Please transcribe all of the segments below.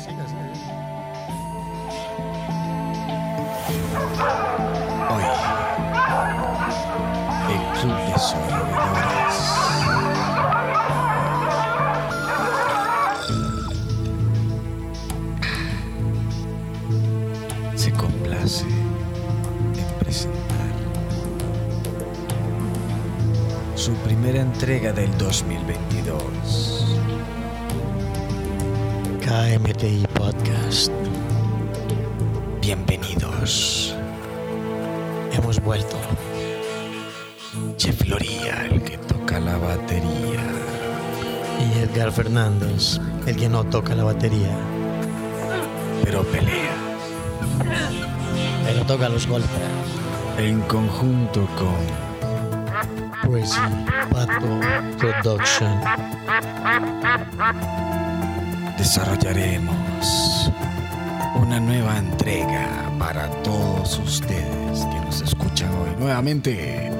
siga. Hoy, el Club de Sobrevividores. Se complace en presentar su primera entrega del 2022. KMTI Podcast. Bienvenidos. Hemos vuelto. Chef Loría, el que toca la batería. Y Edgar Fernández, el que no toca la batería, pero pelea pero toca los golpes. en conjunto con Crazy Pato Production. Desarrollaremos una nueva entrega para todos ustedes que nos escuchan hoy nuevamente.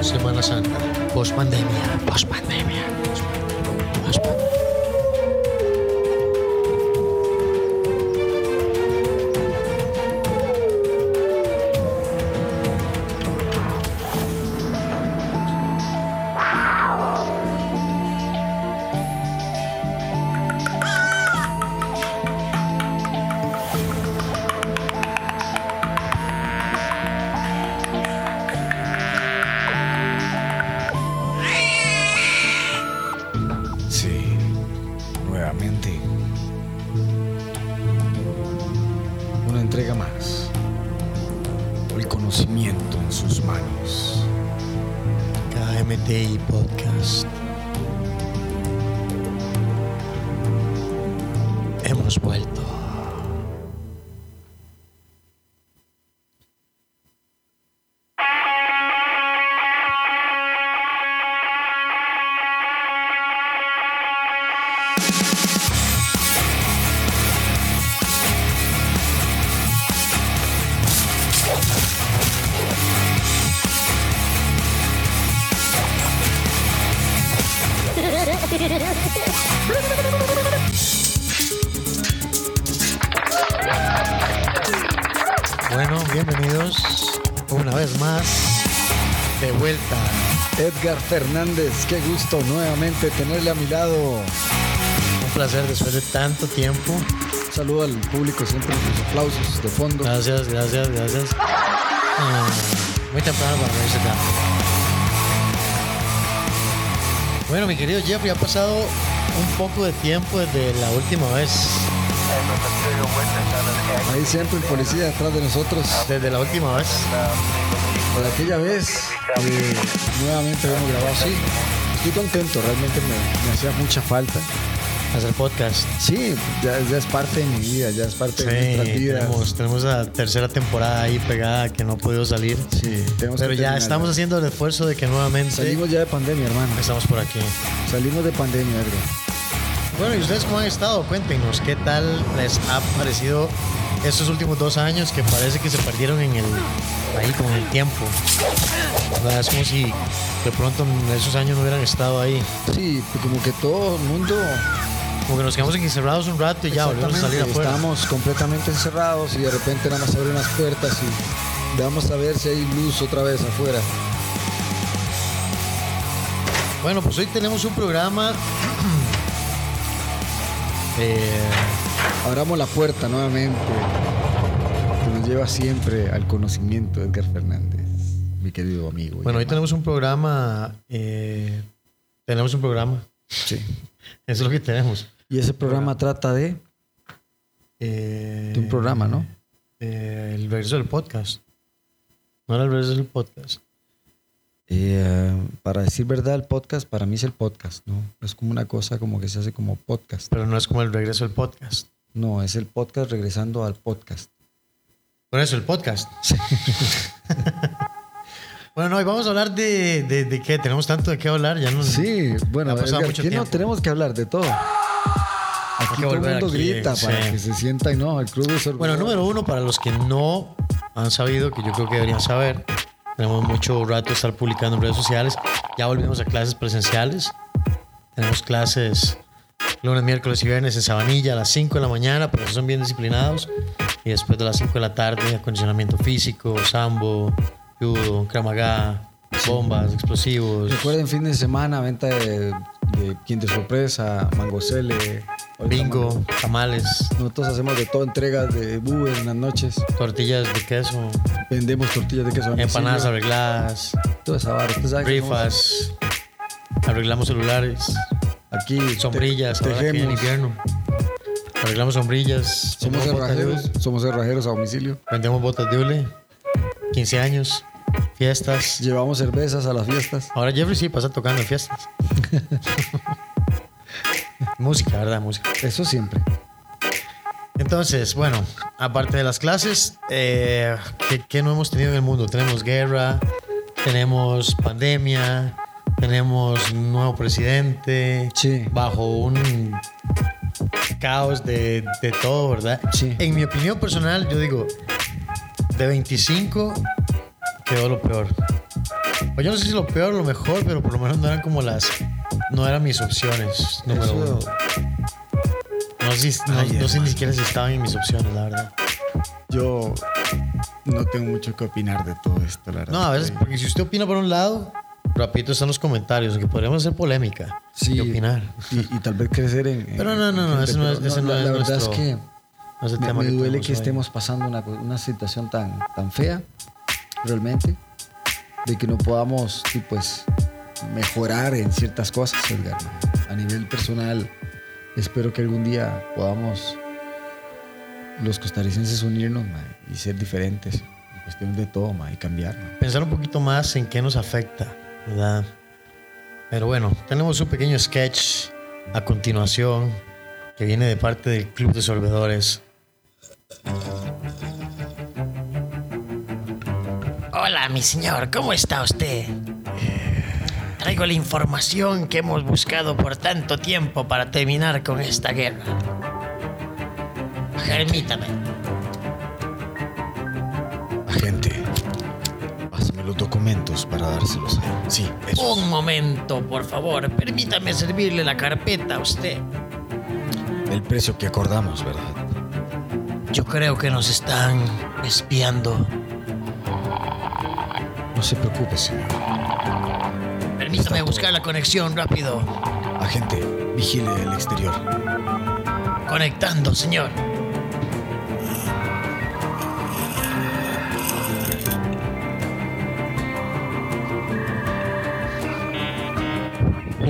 Semana Santa. Post pandemia. Post pandemia. Hemos vuelto. Fernández, qué gusto nuevamente tenerle a mi lado. Un placer después de tanto tiempo. Un saludo al público, siempre sus aplausos de fondo. Gracias, gracias, gracias. Ah, muy temprano para reírse tanto. Bueno, mi querido Jeffrey, ha pasado un poco de tiempo desde la última vez. Ahí siempre el policía detrás de nosotros. Desde la última vez. Por aquella vez, nuevamente hemos grabado así. Estoy contento, realmente me, me hacía mucha falta. Hacer podcast. Sí, ya, ya es parte de mi vida, ya es parte de nuestras Sí, vidas. tenemos, tenemos la tercera temporada ahí pegada que no ha podido salir. Sí, tenemos Pero ya estamos haciendo el esfuerzo de que nuevamente Salimos ya de pandemia, hermano. estamos por aquí. Salimos de pandemia, Edgar. Bueno, ¿y ustedes cómo han estado? Cuéntenos, ¿qué tal les ha parecido estos últimos dos años que parece que se perdieron en el ahí con el tiempo? ¿Verdad? Es como si de pronto en esos años no hubieran estado ahí. Sí, como que todo el mundo Como que nos quedamos encerrados un rato y ya volvemos a salir afuera. Estábamos completamente encerrados y de repente nada más abren las puertas y vamos a ver si hay luz otra vez afuera. Bueno, pues hoy tenemos un programa. eh, Abramos la puerta nuevamente que nos lleva siempre al conocimiento de Edgar Fernández, mi querido amigo. bueno, hoy tenemos un programa. eh, tenemos un programa. Sí. Eso es lo que tenemos. Y ese programa trata de, Eh, de un programa, ¿no? eh, el regreso del podcast. No era el regreso del podcast. Eh, para decir verdad, el podcast para mí es el podcast, ¿no? Es como una cosa como que se hace como podcast. Pero no es como el regreso del podcast. No, es el podcast regresando al podcast. Por eso, el podcast. bueno, no, hoy vamos a hablar de, de, de qué. Tenemos tanto de qué hablar. Ya no, Sí, bueno, Ha pasado Edgar, mucho ¿qué no tenemos que hablar de todo? Aquí todo el mundo aquí, grita sí. para que se sienta y no, el club de Bueno, número uno, para los que no han sabido, que yo creo que deberían saber, Tenemos mucho rato de estar publicando en redes sociales. Ya volvimos a clases presenciales. Tenemos clases lunes, miércoles y viernes en Sabanilla a las 5 de la mañana, pero son bien disciplinados. Y después de las 5 de la tarde, acondicionamiento físico, sambo, judo, kramaga, bombas, explosivos. Recuerden, fin de semana, venta de, de quinta sorpresa, mangocele. Bingo, mango- tamales, Nosotros hacemos de todo, entregas de Uber en las noches. tortillas de queso, Vendemos tortillas de queso. empanadas arregladas, Toda esa que rifas, arreglamos celulares, Aquí. te- sombrillas, ahora que en tejemos. invierno. Arreglamos sombrillas, Somos hule, Somos cerrajeros a domicilio. vendemos botas de hule, 15 años, fiestas. Llevamos cervezas a las fiestas. Ahora Jeffrey sí pasa tocando en fiestas. música, ¿verdad? Música. Eso siempre. Entonces, bueno, aparte de las clases, eh, ¿qué, qué no hemos tenido en el mundo? Tenemos guerra, tenemos pandemia, tenemos nuevo presidente, Sí. bajo un caos de, de todo, ¿verdad? Sí. En mi opinión personal, yo digo, de 25 quedó lo peor. Pues yo no sé si lo peor o lo mejor, pero por lo menos no eran como las... No eran mis opciones, número Eso- uno. No sé, si- no- Ay, no sé ni siquiera si estaban en mis opciones, la verdad. Yo no tengo mucho que opinar de todo esto, la verdad. No, a veces, porque si usted opina por un lado, rapidito están los comentarios, que podríamos hacer polémica Sí. y opinar. Y, y tal vez crecer en. en- Pero no, no, no, ese no es- ese no la, es la verdad nuestro- es que No es el me, tema me que duele que hoy. estemos pasando una, una situación tan, tan fea, realmente, de que no podamos, pues, mejorar en ciertas cosas, Edgar. A nivel personal, espero que algún día podamos los costarricenses unirnos y ser diferentes en cuestiones de todo y cambiar. Pensar un poquito más en qué nos afecta, ¿verdad? Pero bueno, tenemos un pequeño sketch a continuación que viene de parte del Club de Sorbedores. Hola, mi señor, ¿cómo está usted? Traigo la información que hemos buscado por tanto tiempo para terminar con esta guerra. Permítame. Agente, pásame los documentos para dárselos a él. Sí, eso. Un momento, por favor. Permítame servirle la carpeta a usted. El precio que acordamos, ¿verdad? Yo creo que nos están espiando. No se preocupe, señor. Permítame buscar la conexión rápido. Agente, vigile el exterior. Conectando, señor.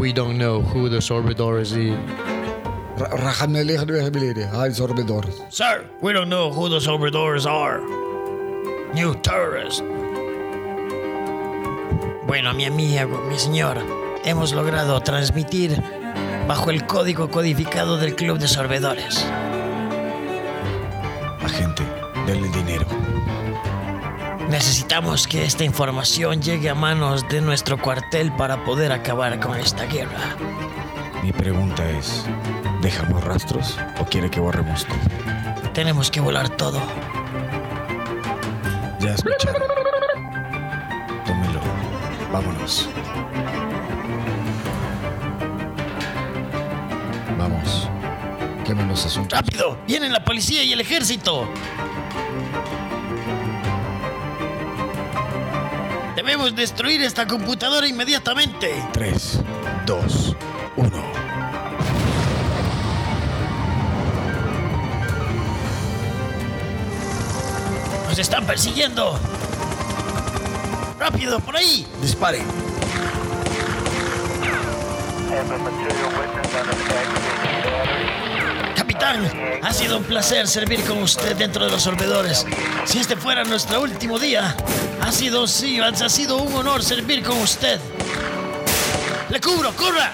we don't know who the Sorbedores is. Liggen beneden. Hij. Sir, we don't know who the Sorbedores are. New terrorist. Bueno, mi amigo, mi señor, hemos logrado transmitir bajo el código codificado del Club de Sorbedores. Agente, denle el dinero. Necesitamos que esta información llegue a manos de nuestro cuartel para poder acabar con esta guerra. Mi pregunta es, ¿dejamos rastros o quiere que borremos todo? Tenemos que volar todo. Ya escucharon. Tómelo. Vámonos. Vamos. Quemen los asuntos. ¡Rápido! ¡Vienen la policía y el ejército! Debemos destruir esta computadora inmediatamente. 3, 2, 1. ¡Nos están persiguiendo! ¡Rápido, por ahí! Disparen. Capitán, ha sido un placer servir con usted dentro de los sorbedores. Si este fuera nuestro último día, ha sido, sí, ha sido un honor servir con usted. ¡Le cubro! ¡Corra!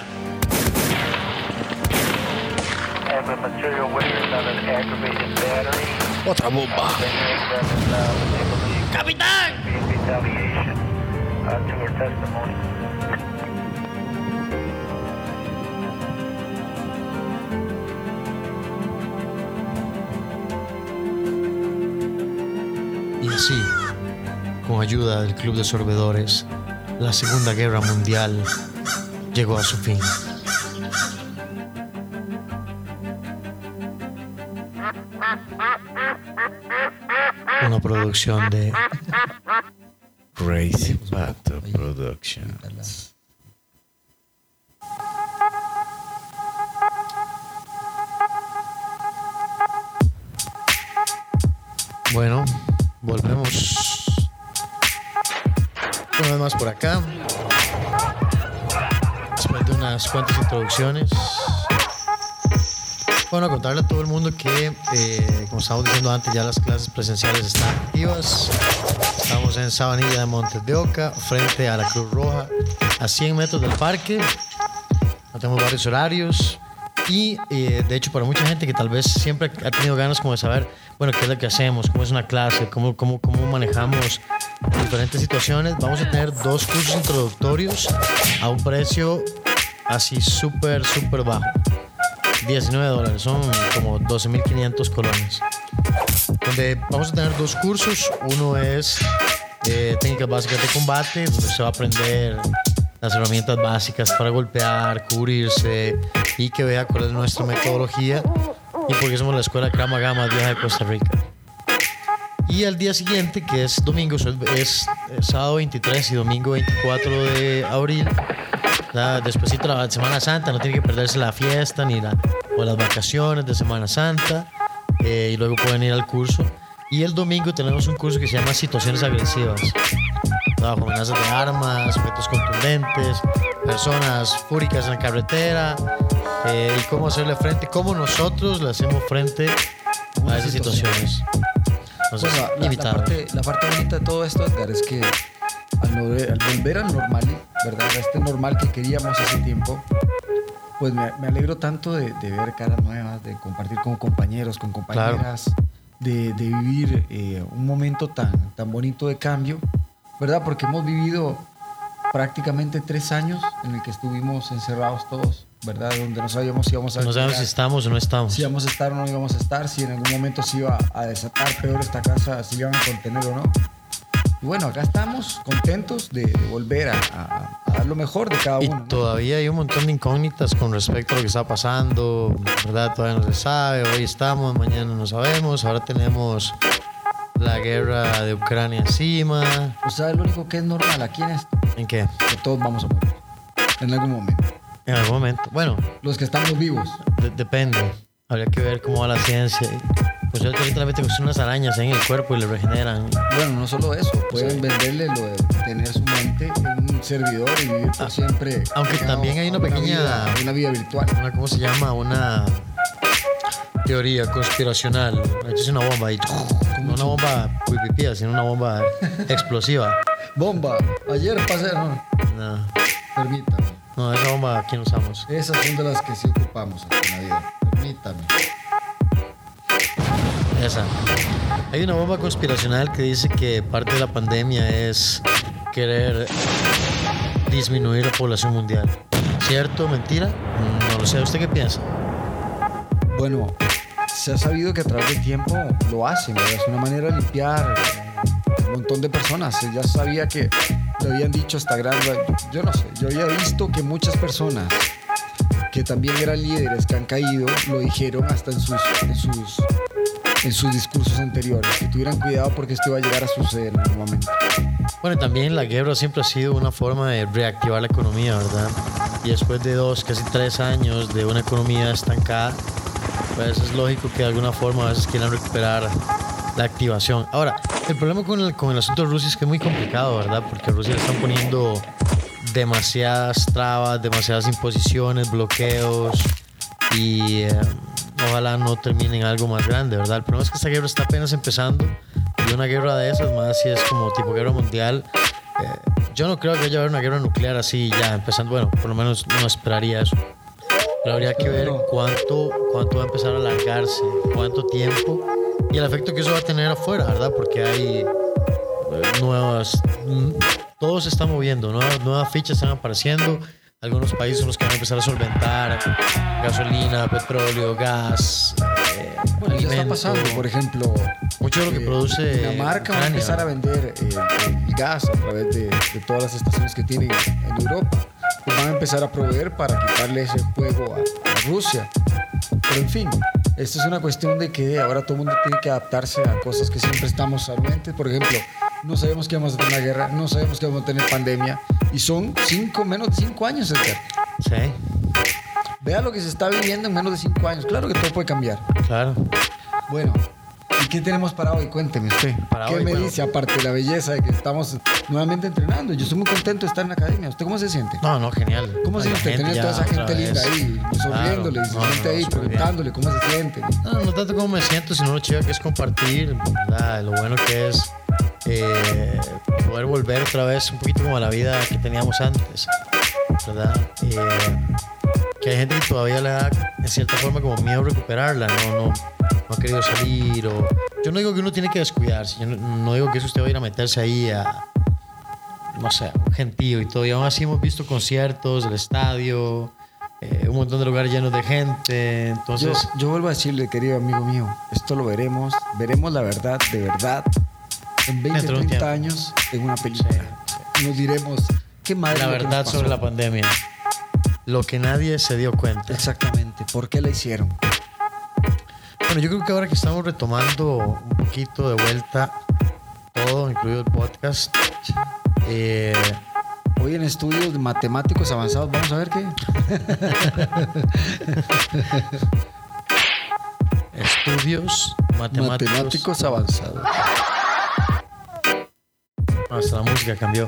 Otra bomba. Is, uh, ¡Capitán! to be con ayuda del Club de Sorbedores, la Segunda Guerra Mundial llegó a su fin. Una producción de Crazy Pato Productions. Bueno, volvemos. Vez más por acá. Después de unas cuantas introducciones. Bueno, contarle a todo el mundo que, eh, como estábamos diciendo antes, ya las clases presenciales están activas. Estamos en Sabanilla de Montes de Oca, frente a la Cruz Roja, a 100 metros del parque. Tenemos varios horarios. Y eh, de hecho, para mucha gente que tal vez siempre ha tenido ganas como de saber, bueno, qué es lo que hacemos, cómo es una clase, cómo, cómo, cómo manejamos diferentes situaciones, vamos a tener dos cursos introductorios a un precio así súper, súper bajo. 19 dólares, son como 12.500 colones. Donde vamos a tener dos cursos. Uno es eh, técnicas básicas de combate, donde se va a aprender las herramientas básicas para golpear, cubrirse y que vea cuál es nuestra metodología y por qué somos la escuela Krama Gama vieja de Costa Rica. Y al día siguiente, que es domingo, es, es sábado 23 y domingo 24 de abril, ya despuésito de la Semana Santa, no tiene que perderse la fiesta ni la, o las vacaciones de Semana Santa, eh, y luego pueden ir al curso. Y el domingo tenemos un curso que se llama Situaciones Agresivas, bajo amenazas de armas, objetos contundentes, personas fúricas en la carretera, eh, y cómo hacerle frente, cómo nosotros le hacemos frente a esas situaciones. Entonces, Bueno, la, parte, la parte bonita de todo esto, Edgar, es que al, volver- al volver al normal, ¿verdad? A este normal que queríamos hace tiempo, pues me, me alegro tanto de, de ver caras nuevas, de compartir con compañeros, con compañeras, de, de vivir eh, un momento tan, tan bonito de cambio, ¿verdad? Porque hemos vivido prácticamente tres años en el que estuvimos encerrados todos, ¿verdad? Donde no sabíamos si íbamos a No sabemos si estamos o no estamos. si íbamos a estar o no íbamos a estar, si en algún momento se iba a desatar peor esta casa, si iban a contener o no. Y bueno, acá estamos contentos de, de volver a, a- a dar lo mejor de cada Y uno. ¿no? todavía hay un montón de incógnitas con respecto a lo que está pasando, ¿verdad? Todavía no se sabe, hoy estamos, mañana no sabemos, ahora tenemos la guerra de Ucrania encima. O sea, lo único que es normal aquí en esto, ¿En qué? que todos vamos a morir. En algún momento. En algún momento. Bueno, Los que estamos vivos. de- depende. Habría que ver cómo va la ciencia. Pues yo ahorita le meten unas arañas en el cuerpo y le regeneran. Bueno, no solo eso, pueden venderle lo de tener su mente en un servidor y vivir por siempre. Ah, aunque también hay una a pequeña- vida- una vida virtual. Una, ¿Cómo se llama? Una teoría conspiracional. Es una bomba y no una bomba pipipía, sino una bomba explosiva. Bomba, ayer pasé. No, No, permítame. No, esa bomba aquí no usamos. Esas son de las que sí ocupamos aquí en la vida. Permítame. Esa. Hay una bomba conspiracional que dice que parte de la pandemia es querer disminuir la población mundial. ¿Cierto? ¿Mentira? No lo sé. ¿Usted qué piensa? Bueno, se ha sabido que a través del tiempo lo hacen, ¿verdad? es una manera de limpiar un montón de personas. Ya sabía que lo habían dicho hasta gran... Yo no sé, yo había visto que muchas personas que también eran líderes que han caído lo dijeron hasta en sus, en sus, en sus discursos anteriores, que tuvieran cuidado porque esto iba a llegar a suceder en algún momento. Bueno, también la guerra siempre ha sido una forma de reactivar la economía, ¿verdad? Y después de dos, casi tres años de una economía estancada, pues es lógico que de alguna forma a veces quieran recuperar la activación. Ahora, el problema con el, con el asunto de Rusia es que es muy complicado, ¿verdad? Porque a Rusia le están poniendo demasiadas trabas, demasiadas imposiciones, bloqueos y eh, ojalá no termine en algo más grande, ¿verdad? El problema es que esta guerra está apenas empezando y una guerra de esas, más si es como tipo guerra mundial, eh, Yo no creo que haya una guerra nuclear así ya empezando. Bueno, por lo menos no esperaría eso. Pero habría que ver cuánto, cuánto va a empezar a alargarse, cuánto tiempo y el efecto que eso va a tener afuera, ¿verdad? Porque hay eh, nuevas. mm, Todo se está moviendo, nuevas, nuevas fichas están apareciendo. Algunos países son los que van a empezar a solventar gasolina, petróleo, gas, eh, Bueno, ya está pasando, por ejemplo. Mucho de lo que eh, produce Dinamarca va a Ucrania. empezar a vender eh, el gas a través de, de todas las estaciones que tienen en Europa. Pues van a empezar a proveer para quitarle ese juego a, a Rusia. Pero en fin, esto es una cuestión de que ahora todo el mundo tiene que adaptarse a cosas que siempre estamos anuentes. Por ejemplo, no sabemos que vamos a tener una guerra, no sabemos que vamos a tener pandemia. Y son cinco, menos de cinco años, Edgar. Sí, Vea lo que se está viviendo en menos de cinco años. Claro que todo puede cambiar. claro. Bueno, ¿y qué tenemos para hoy? Cuénteme usted. Para ¿Qué hoy, me bueno. dice aparte de la belleza de que estamos nuevamente entrenando? Yo estoy muy contento de estar en la academia. ¿Usted cómo se siente? No, no, genial. ¿Cómo se siente tener toda esa gente linda ahí, sonriéndole, se Claro, siente no, ahí no, preguntándole cómo se siente? No, no tanto como me siento, sino lo chido que es compartir, ¿verdad? Lo bueno que es eh, poder volver otra vez un poquito como a la vida que teníamos antes, ¿verdad? Eh, que hay gente que todavía le da, en cierta forma, como miedo recuperarla, no, no, no ha querido salir o... Yo no digo que uno tiene que descuidarse, yo no, no digo que eso usted va a ir a meterse ahí a, no sé, un gentío y todo, y aún así hemos visto conciertos, el estadio, eh, un montón de lugares llenos de gente, Yo, entonces... yo vuelvo a decirle, querido amigo mío, esto lo veremos, veremos la verdad de verdad en 20, Dentro de un 30 tiempo. años en una película. Nos diremos, ¿qué madre la verdad sobre la pandemia. Lo que nadie se dio cuenta. Exactamente, ¿por qué la hicieron? Bueno, yo creo que ahora que estamos retomando un poquito de vuelta todo, incluido el podcast, eh, Hoy en estudios de matemáticos avanzados, vamos a ver qué. estudios matemáticos. Matemáticos avanzados. Hasta la música cambió.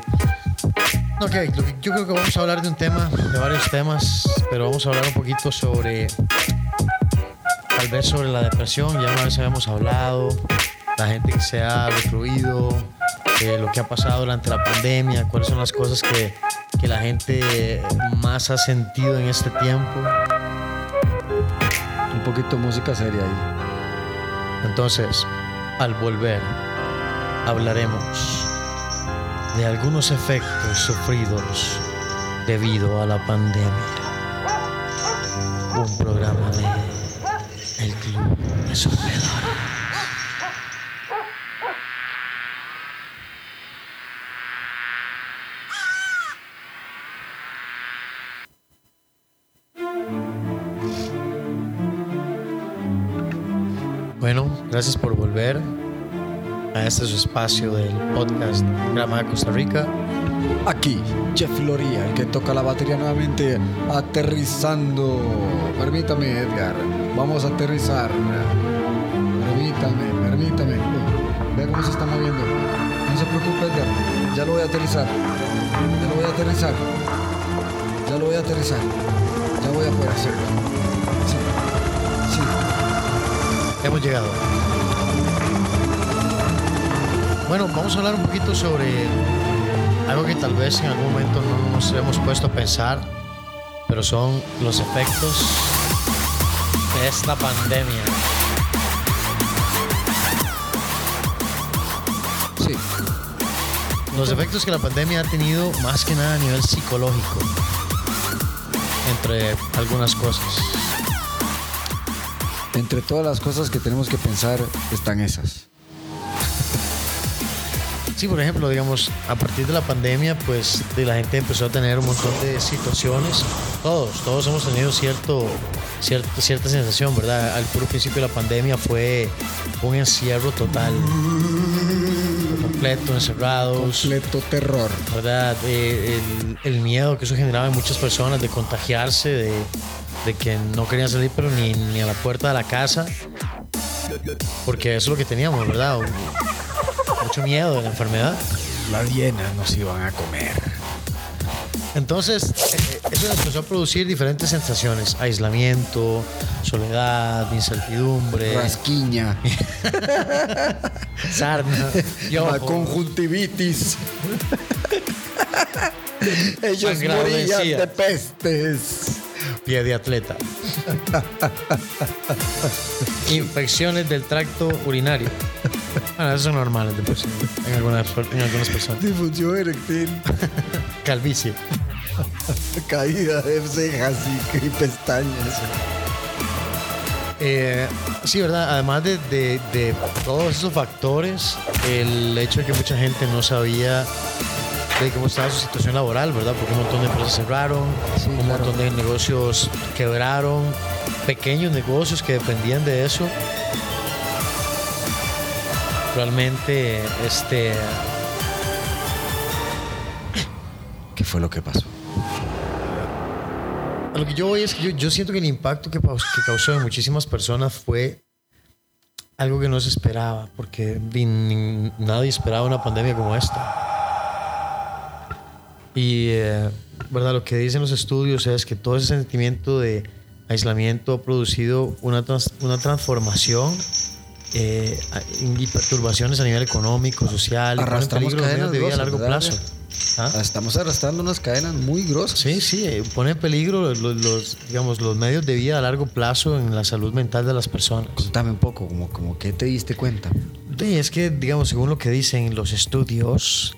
Ok, yo creo que vamos a hablar de un tema, de varios temas, pero vamos a hablar un poquito sobre, tal vez sobre la depresión, ya una vez habíamos hablado, la gente que se ha recluido, eh, lo que ha pasado durante la pandemia, cuáles son las cosas que, que la gente más ha sentido en este tiempo. Un poquito de música seria ahí. Entonces, al volver, hablaremos de algunos efectos sufridos debido a la pandemia. Un programa de Bueno, gracias por volver a este su espacio del podcast Grama de Costa Rica. Aquí, Jeff Loría, el que toca la batería nuevamente, aterrizando. Permítame, Edgar. Vamos a aterrizar. Permítame, permítame. Ve cómo se está moviendo. No se preocupe. Ya lo voy a aterrizar. Ya lo voy a aterrizar. Ya lo voy a aterrizar. Ya voy a poder hacerlo. Sí. Hemos llegado. Bueno, vamos a hablar un poquito sobre algo que tal vez en algún momento no nos hemos puesto a pensar, pero son los efectos de esta pandemia. Los efectos que la pandemia ha tenido más que nada a nivel psicológico, entre algunas cosas. Entre todas las cosas que tenemos que pensar están esas. Sí, por ejemplo, digamos, a partir de la pandemia, pues de la gente empezó a tener un montón de situaciones. Todos, todos hemos tenido cierto, cierto, cierta sensación, ¿verdad? Al puro principio de la pandemia fue un encierro total, completo, encerrados, Completo terror. ¿verdad? Eh, el, el miedo que eso generaba en muchas personas de contagiarse, de, de que no querían salir, pero ni, ni a la puerta de la casa, porque eso es lo que teníamos, ¿verdad? Mucho miedo de la enfermedad. Las hienas nos iban a comer. Entonces, eso empezó a producir diferentes sensaciones: aislamiento, soledad, incertidumbre, Rasquiña. sarna, La conjuntivitis. Ellos Sangrado de morían encías. de pestes. Pie de atleta. Infecciones del tracto urinario. Bueno, esas son normales de por sí, en algunas, en algunas personas. Difusión eréctil, Calvicie. caída de cejas y, y pestañas. Eh, sí, ¿verdad? Además de, de- de todos esos factores, el hecho de que mucha gente no sabía de cómo estaba su situación laboral, ¿verdad? Porque un montón de empresas cerraron, Sí, un claro. montón de negocios quebraron, pequeños negocios que dependían de eso. Realmente, este, ¿Qué fue lo que pasó? A lo que yo voy es que yo, yo siento que el impacto que, causó en muchísimas personas fue algo que no se esperaba, porque ni- ni- nadie esperaba una pandemia como esta. Y, eh, ¿verdad? Lo que dicen los estudios es que todo ese sentimiento de aislamiento ha producido una, trans- una transformación eh, y perturbaciones a nivel económico, social, Arrastramos cadenas de vida a largo plazo. ¿Ah? Estamos arrastrando unas cadenas muy grosas. Sí, sí, eh, pone en peligro los, los- digamos, los medios de vida a largo plazo en la salud mental de las personas. Contame un poco, como, como que te diste cuenta. Sí, es que, digamos, según lo que dicen los estudios,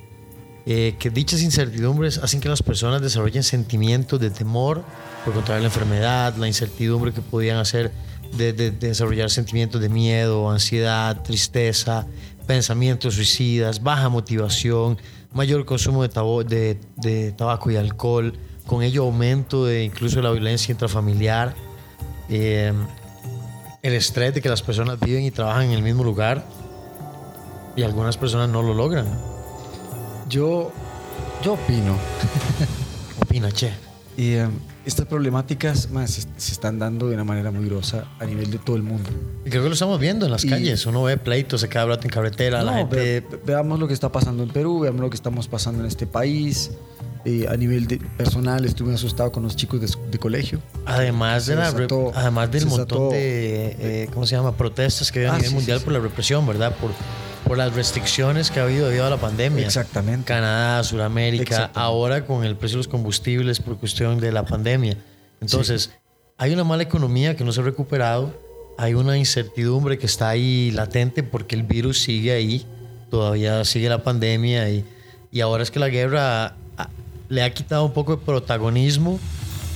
eh, que dichas incertidumbres hacen que las personas desarrollen sentimientos de temor por contraer la enfermedad, la incertidumbre que podían hacer de, de- de desarrollar sentimientos de miedo, ansiedad, tristeza, pensamientos suicidas, baja motivación, mayor consumo de, tabo- de- de tabaco y alcohol, con ello aumento de incluso la violencia intrafamiliar, eh, el estrés de que las personas viven y trabajan en el mismo lugar y algunas personas no lo logran. Yo, yo opino. Opina, che. Y eh, estas problemáticas más se, están dando de una manera muy grosa a nivel de todo el mundo. Creo que lo estamos viendo en las Y- calles. Uno ve pleitos a cada rato en carretera, la No, gente... ve- ve- veamos lo que está pasando en Perú, veamos lo que estamos pasando en este país. Eh, a nivel de personal estuve asustado con los chicos de, de colegio. Además, de la desató- además del montón desató- de, eh, ¿cómo se llama? Protestas que hay a Ah, nivel sí, mundial sí, por la represión, ¿verdad? Por, por las restricciones que ha habido debido a la pandemia. Exactamente. Canadá, Sudamérica, ahora con el precio de los combustibles por cuestión de la pandemia. Entonces, hay una mala economía que no se ha recuperado, hay una incertidumbre que está ahí latente porque el virus sigue ahí, todavía sigue la pandemia y, y ahora es que la guerra le ha quitado un poco de protagonismo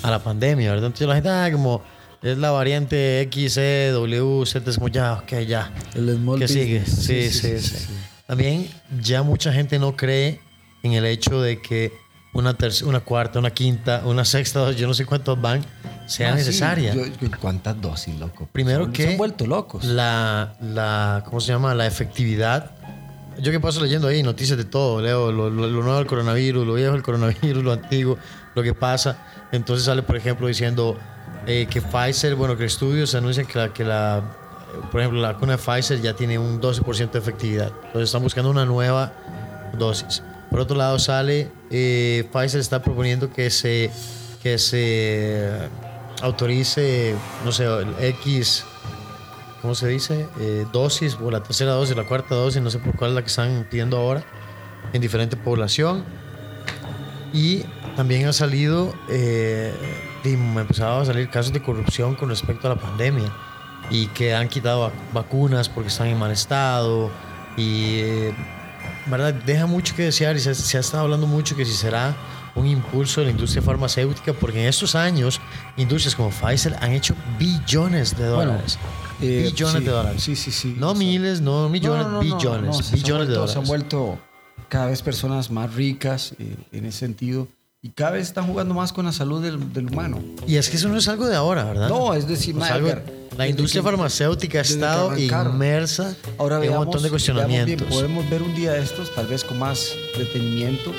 a la pandemia, ¿verdad? Entonces la gente, ah, como es la variante X, E, es como ya, ok, ya. El small ¿Qué sigue? Sí sí sí, sí. También ya mucha gente no cree en el hecho de que una, terc- una cuarta, una quinta, una sexta, yo no sé cuántos van, sea Ah, necesaria. yo- yo- ¿Cuántas dosis, loco? Primero que Se han vuelto locos. La, la, ¿cómo se llama? La efectividad. Yo que paso leyendo ahí noticias de todo, leo lo, lo- lo nuevo del coronavirus, lo viejo del coronavirus, lo antiguo, lo que pasa. Entonces sale, por ejemplo, diciendo eh, que Pfizer, bueno, que estudios anuncian que la, que la, por ejemplo, la vacuna de Pfizer ya tiene un 12% de efectividad. Entonces están buscando una nueva dosis. Por otro lado sale, eh, Pfizer está proponiendo que se, que se autorice, no sé, el X, ¿cómo se dice? Eh, dosis, o la tercera dosis, la cuarta dosis, no sé por cuál es la que están pidiendo ahora, en diferente población. Y también ha salido, y me empezaban a salir casos de corrupción con respecto a la pandemia y que han quitado vac- vacunas porque están en mal estado y, eh, ¿verdad? Deja mucho que desear y se, se ha estado hablando mucho que si será un impulso de la industria farmacéutica porque en estos años industrias como Pfizer han hecho billones de Bueno, dólares. eh, billones sí, de dólares. Sí, sí, sí. No O sea, miles, no millones, No, no, no, no, billones. se- billones de vuelto- Se han dólares. vuelto cada vez personas más ricas eh, en ese sentido y cada vez están jugando más con la salud del, del humano. Y es que eso no es algo de ahora, ¿verdad? No, es decir, Es ma, algo- la industria que- farmacéutica ha estado inmersa Ahora en veamos, un montón de cuestionamientos. bien, podemos ver un día de estos, tal vez con más detenimiento,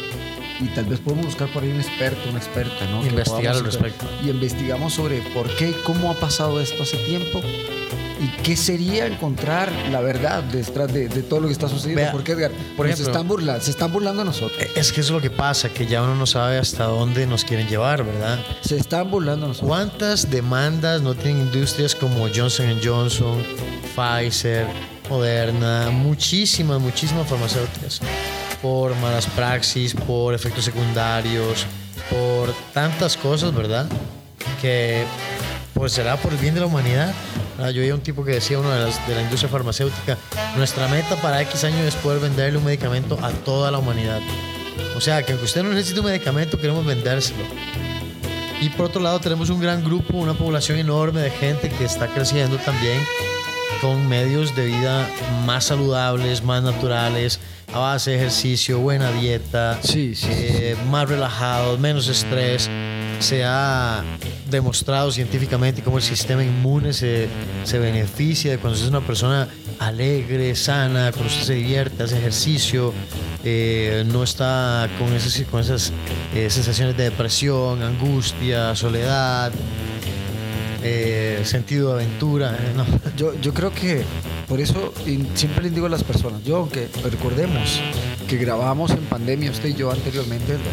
y tal vez podemos buscar por ahí un experto, una experta, ¿no? Que Investigar al respecto. Y investigamos sobre por qué, cómo ha pasado esto hace tiempo y qué sería encontrar la verdad detrás de, de todo lo que está sucediendo. Vea, Porque Edgar, por ejemplo- están burlando, se están burlando a nosotros. Es que eso es lo que pasa, que ya uno no sabe hasta dónde nos quieren llevar, ¿verdad? Se están burlando a nosotros. ¿Cuántas demandas no tienen industrias como Johnson Johnson, Pfizer, Moderna, muchísimas, muchísimas farmacéuticas? por malas praxis, por efectos secundarios, por tantas cosas, ¿verdad? Que pues será por el bien de la humanidad. Ah, Yo oía un tipo que decía, uno de, las, de la industria farmacéutica, nuestra meta para X años es poder venderle un medicamento a toda la humanidad. O sea, que aunque usted no necesite un medicamento, queremos vendérselo. Y por otro lado tenemos un gran grupo, una población enorme de gente que está creciendo también con medios de vida más saludables, más naturales, a base de ejercicio, buena dieta, Sí, sí, eh, más relajados, menos estrés. Se ha demostrado científicamente cómo el sistema inmune se, se beneficia de cuando es una persona alegre, sana, cuando usted se divierte, hace ejercicio, eh, no está con esas, con esas eh, sensaciones de depresión, angustia, soledad, eh, sentido de aventura. eh, no. Yo, yo creo que por eso siempre les digo a las personas, yo aunque recordemos que grabamos en pandemia usted y yo anteriormente, ¿verdad?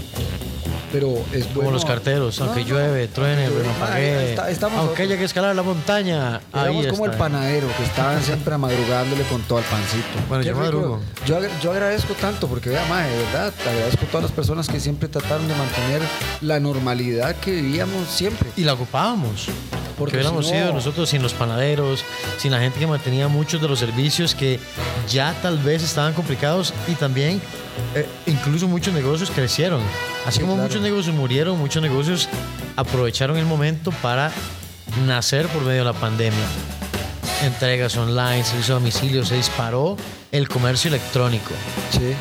Pero es bueno. Como los carteros, aunque no, llueve, truene, pero no estamos- aunque haya que escalar la montaña, ahí Éramos como el panadero que estaban siempre madrugándole con todo el pancito. Bueno, yo madrugo. Yo, yo agradezco tanto porque, vea, mae, de verdad, agradezco a todas las personas que siempre trataron de mantener la normalidad que vivíamos siempre. Y la ocupábamos. Porque hubiéramos si no- nosotros sin los panaderos, sin la gente que mantenía muchos de los servicios que ya tal vez estaban complicados y también eh, incluso muchos negocios crecieron. Así Sí, como claro. muchos negocios murieron, muchos negocios aprovecharon el momento para nacer por medio de la pandemia. Entregas online, servicio a domicilio, se disparó el comercio electrónico, Sí.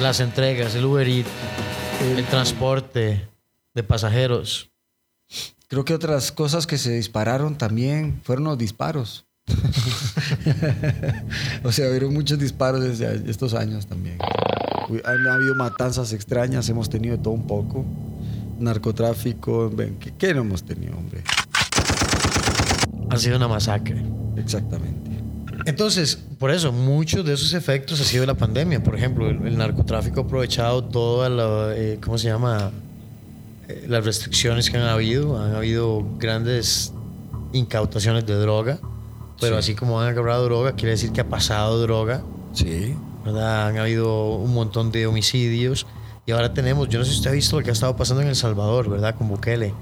las entregas, el Uber Eats, el transporte de pasajeros. Creo que otras cosas que se dispararon también fueron los disparos. o sea, hubieron muchos disparos desde estos años también. Han habido matanzas extrañas, hemos tenido todo un poco. Narcotráfico, ¿qué, qué no hemos tenido, hombre? Ha sido una masacre. Exactamente. Entonces, por eso, muchos de esos efectos ha sido la pandemia. Por ejemplo, el, el narcotráfico ha aprovechado toda la, eh, ¿cómo se llama? Eh, las restricciones que han habido. Han habido grandes incautaciones de droga. Pero Sí. así como han agarrado droga, quiere decir que ha pasado droga. Sí. ¿verdad? Han habido un montón de homicidios. Y ahora tenemos, yo no sé si usted ha visto lo que ha estado pasando en El Salvador, ¿verdad? Con Bukele.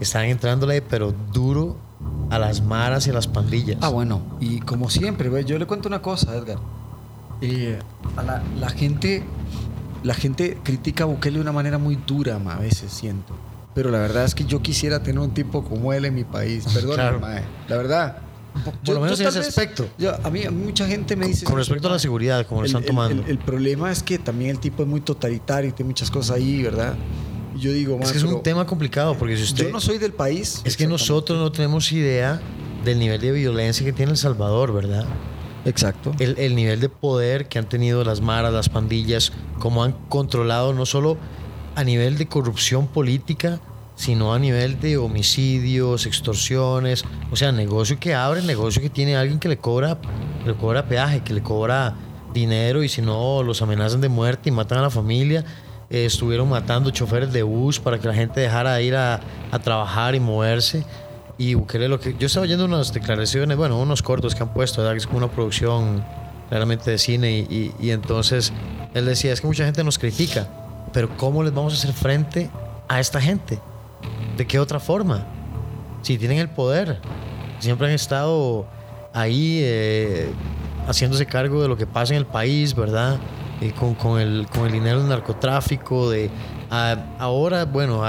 Están entrándole, pero duro a las maras y a las pandillas. Ah, bueno, y como siempre, yo le cuento una cosa, Edgar. Eh, a la, la gente, la gente critica a Bukele de una manera muy dura, ma, a veces siento. Pero la verdad es que yo quisiera tener un tipo como él en mi país. Perdón, Claro. La verdad. Por lo menos en ese aspecto. yo- a, mí, mucha gente me dice... Con respecto a la seguridad, como lo el, están el- tomando. el- el problema es que también el tipo es muy totalitario y tiene muchas cosas ahí, ¿verdad? Yo digo, es que es un tema complicado porque si usted... Yo no soy del país. es que nosotros no tenemos idea del nivel de violencia que tiene El Salvador, ¿verdad? Exacto. El, el nivel de poder que han tenido las maras, las pandillas, cómo han controlado no solo a nivel de corrupción política, sino a nivel de homicidios, extorsiones, o sea, negocio que abre, negocio que tiene alguien que le cobra, le cobra peaje, que le cobra dinero y si no los amenazan de muerte y matan a la familia. Eh, estuvieron matando choferes de bus para que la gente dejara de ir a, a trabajar y moverse. Y Bukele lo que yo estaba oyendo unas declaraciones, bueno, unos cortos que han puesto, ¿verdad? es como una producción claramente de cine y, entonces él decía, es que mucha gente nos critica, pero ¿cómo les vamos a hacer frente a esta gente? ¿De qué otra forma? Si tienen el poder, siempre han estado ahí eh, haciéndose cargo de lo que pasa en el país, ¿verdad? Y con, con el, con el dinero del narcotráfico, de ah, ahora, bueno,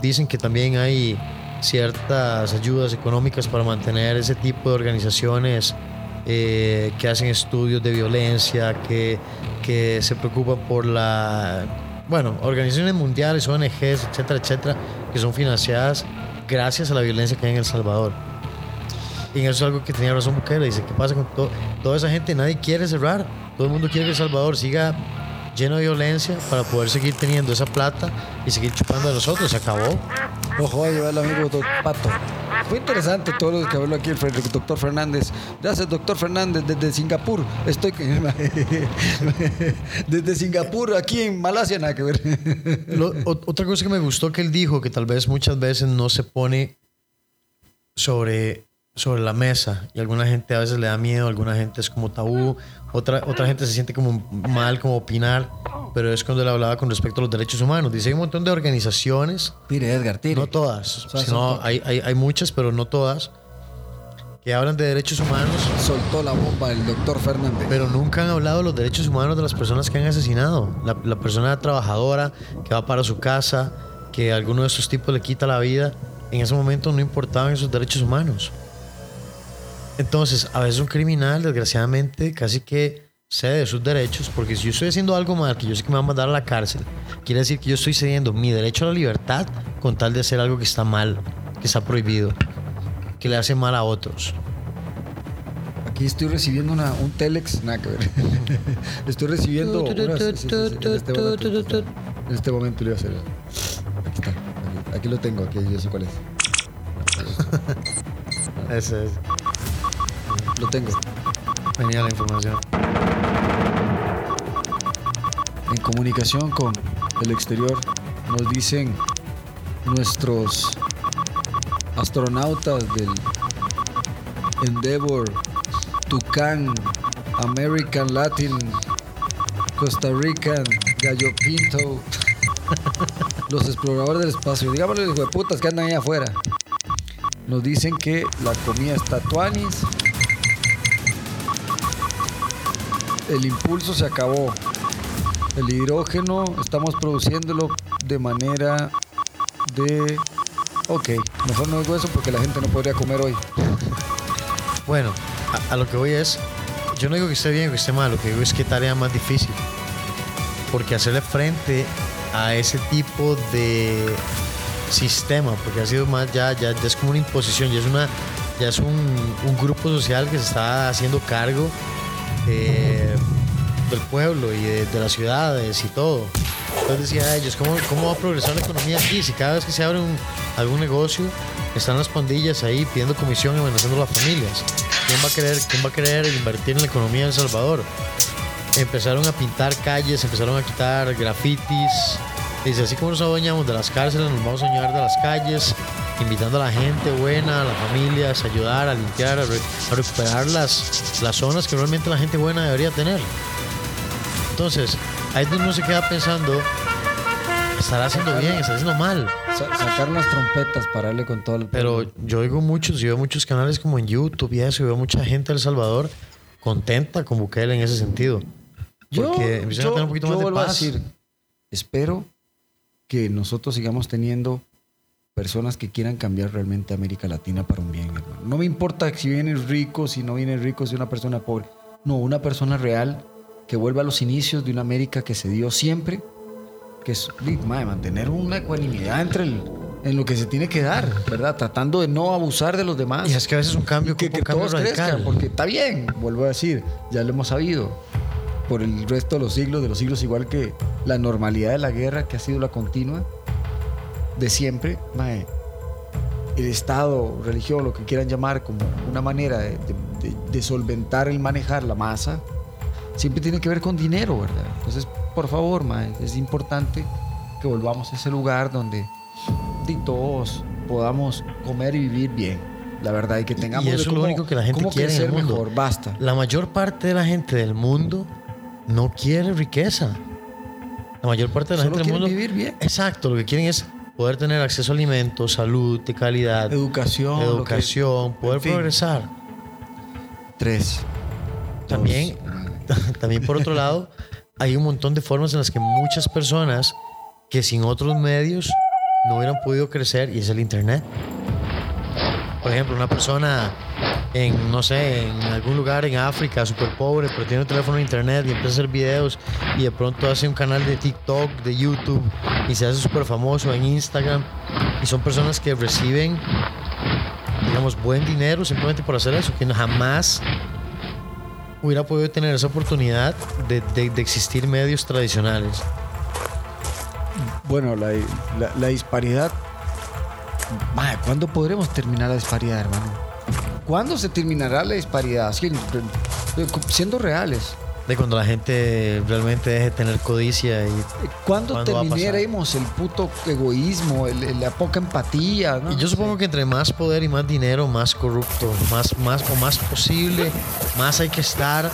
dicen que también hay ciertas ayudas económicas para mantener ese tipo de organizaciones eh, que hacen estudios de violencia, que, que se preocupan por la, bueno, organizaciones mundiales, ONGs, etcétera, etcétera, que son financiadas gracias a la violencia que hay en El Salvador. Y eso es algo que tenía razón Bukele. Dice, ¿qué pasa con to- toda esa gente? Nadie quiere cerrar. Todo el mundo quiere que El Salvador siga lleno de violencia para poder seguir teniendo esa plata y seguir chupando de nosotros. Se acabó. Ojo, a llevar al amigo Pato. Fue interesante todo lo que habló aquí el doctor Fernández. Gracias, doctor Fernández, desde Singapur. Estoy. desde Singapur, aquí en Malasia, nada que ver. Otra cosa que me gustó que él dijo, que tal vez muchas veces no se pone sobre sobre la mesa y alguna gente a veces le da miedo, alguna gente es como tabú, otra, otra gente se siente como mal, como opinar, pero es cuando él hablaba con respecto a los derechos humanos. Dice, hay un montón de organizaciones, Tire, Edgar, tire. no todas, sea, sino hay, hay, hay muchas, pero no todas, que hablan de derechos humanos, Soltó la bomba el doctor Fernández. pero nunca han hablado de los derechos humanos de las personas que han asesinado. La, la persona trabajadora que va para su casa, que alguno de estos tipos le quita la vida, en ese momento no importaban esos derechos humanos. Entonces, a veces un criminal, desgraciadamente, casi que cede sus derechos, porque si yo estoy haciendo algo mal, que yo sé que me va a mandar a la cárcel, quiere decir que yo estoy cediendo mi derecho a la libertad con tal de hacer algo que está mal, que está prohibido, que le hace mal a otros. Aquí estoy recibiendo una, un telex, nada que ver. estoy recibiendo una- sí, sí, sí, sí, en, este momento, en este momento lo iba a hacer. Aquí está. Aquí, aquí lo tengo, aquí yo sé cuál es. Ese es. Lo tengo. Venía la información. En comunicación con el exterior nos dicen nuestros astronautas del Endeavour, Tucán, American Latin, Costa Rican, Gallo Pinto, los exploradores del espacio, digámosle los hueputas que andan ahí afuera. Nos dicen que la comida está tuanis, el impulso se acabó. El hidrógeno estamos produciéndolo de manera de... Ok, mejor no digo eso porque la gente no podría comer hoy. Bueno, a, lo que voy es, yo no digo que esté bien o que esté mal, lo que digo es que tarea más difícil. Porque hacerle frente a ese tipo de sistema, porque ha sido más, ya, ya, ya es como una imposición, ya es una, ya es un, un grupo social que se está haciendo cargo eh, del pueblo y de, de las ciudades y todo. Entonces decía ellos, ¿cómo, ¿cómo va a progresar la economía aquí? Si cada vez que se abre un- algún negocio, están las pandillas ahí pidiendo comisión y amenazando a las familias. ¿Quién va a querer, quién va a querer invertir en la economía de El Salvador? Empezaron a pintar calles, empezaron a quitar grafitis. Dice, así como nos adueñamos de las cárceles, nos vamos a adueñar de las calles, invitando a la gente buena, a las familias, a ayudar, a limpiar, a, re- a recuperar las, las zonas que realmente la gente buena debería tener. Entonces, ahí uno se queda pensando, estará haciendo bien, estará haciendo mal. Sa- sacar las trompetas para darle con todo el... Pero yo oigo muchos, yo veo muchos canales como en YouTube y eso, y veo mucha gente de El Salvador contenta con Bukele en ese sentido. Porque empiezan a tener un poquito yo más de vuelvo a paz. decir, espero que nosotros sigamos teniendo personas que quieran cambiar realmente a América Latina para un bien, hermano. No me importa si vienes rico, si no vienes rico, si una persona pobre. No, una persona real que vuelva a los inicios de una América que se dio siempre, que es mae, mantener una ecuanimidad entre el, en lo que se tiene que dar, ¿verdad? Tratando de no abusar de los demás. Y es que a veces un cambio, que, que un cambio todos crezcan, porque está bien, vuelvo a decir, ya lo hemos sabido por el resto de los siglos, de los siglos, igual que la normalidad de la guerra, que ha sido la continua de siempre, mae, el Estado, religión, lo que quieran llamar, como una manera de, de- de- solventar el manejar la masa, siempre tiene que ver con dinero, ¿verdad? Entonces, por favor, mae, es importante que volvamos a ese lugar donde todos podamos comer y vivir bien. La verdad, y que tengamos y eso es lo único que la gente quiere en el mundo. mejor, basta. La mayor parte de la gente del mundo no quiere riqueza. La mayor parte de la Solo gente del mundo. vivir bien. Exacto, lo que quieren es poder tener acceso a alimentos, salud de calidad, Educación. que- educación, poder en fin. progresar. Tres. También, también por otro lado, hay un montón de formas en las que muchas personas que sin otros medios no hubieran podido crecer y es el internet. Por ejemplo, una persona en, no sé, en algún lugar en África, súper pobre, pero tiene un teléfono de internet y empieza a hacer videos y de pronto hace un canal de TikTok, de YouTube y se hace súper famoso en Instagram. Y son personas que reciben, digamos, buen dinero simplemente por hacer eso, que jamás hubiera podido tener esa oportunidad de, de- existir medios tradicionales. Bueno, la, la- disparidad. ¿cuándo podremos terminar la disparidad, hermano? ¿Cuándo se terminará la disparidad? Siendo, siendo reales. de cuando la gente realmente deje de tener codicia y, ¿Cuándo, terminaremos el puto egoísmo, el- el- la poca empatía? ¿no? y yo supongo que entre más poder y más dinero, más corrupto, más, más o más posible, más hay que estar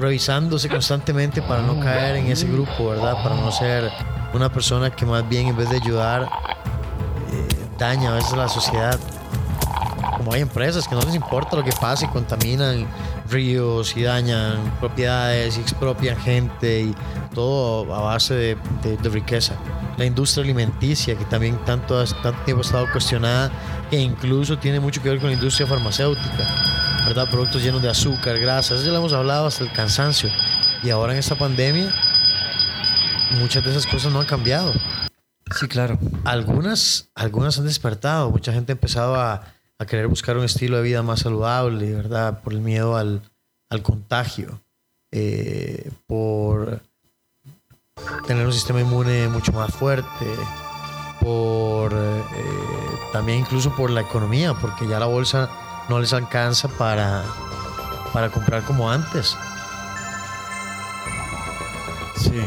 revisándose constantemente para no caer en ese grupo, ¿verdad? Para no ser una persona que más bien en vez de ayudar eh, daña a veces a la sociedad. Como hay empresas que no les importa lo que pase y contaminan ríos y dañan propiedades y expropian gente y todo a base de, de- de riqueza. La industria alimenticia, que también tanto, tanto tiempo ha estado cuestionada, e incluso tiene mucho que ver con la industria farmacéutica, ¿verdad? Productos llenos de azúcar, grasas, eso ya lo hemos hablado hasta el cansancio. Y ahora en esta pandemia, muchas de esas cosas no han cambiado Sí, claro. algunas, algunas han despertado. Mucha gente ha empezado a, a querer buscar un estilo de vida más saludable, ¿verdad? Por el miedo al, al contagio, eh, por tener un sistema inmune mucho más fuerte, por eh, también incluso por la economía, porque ya la bolsa no les alcanza para, para comprar como antes. Sí.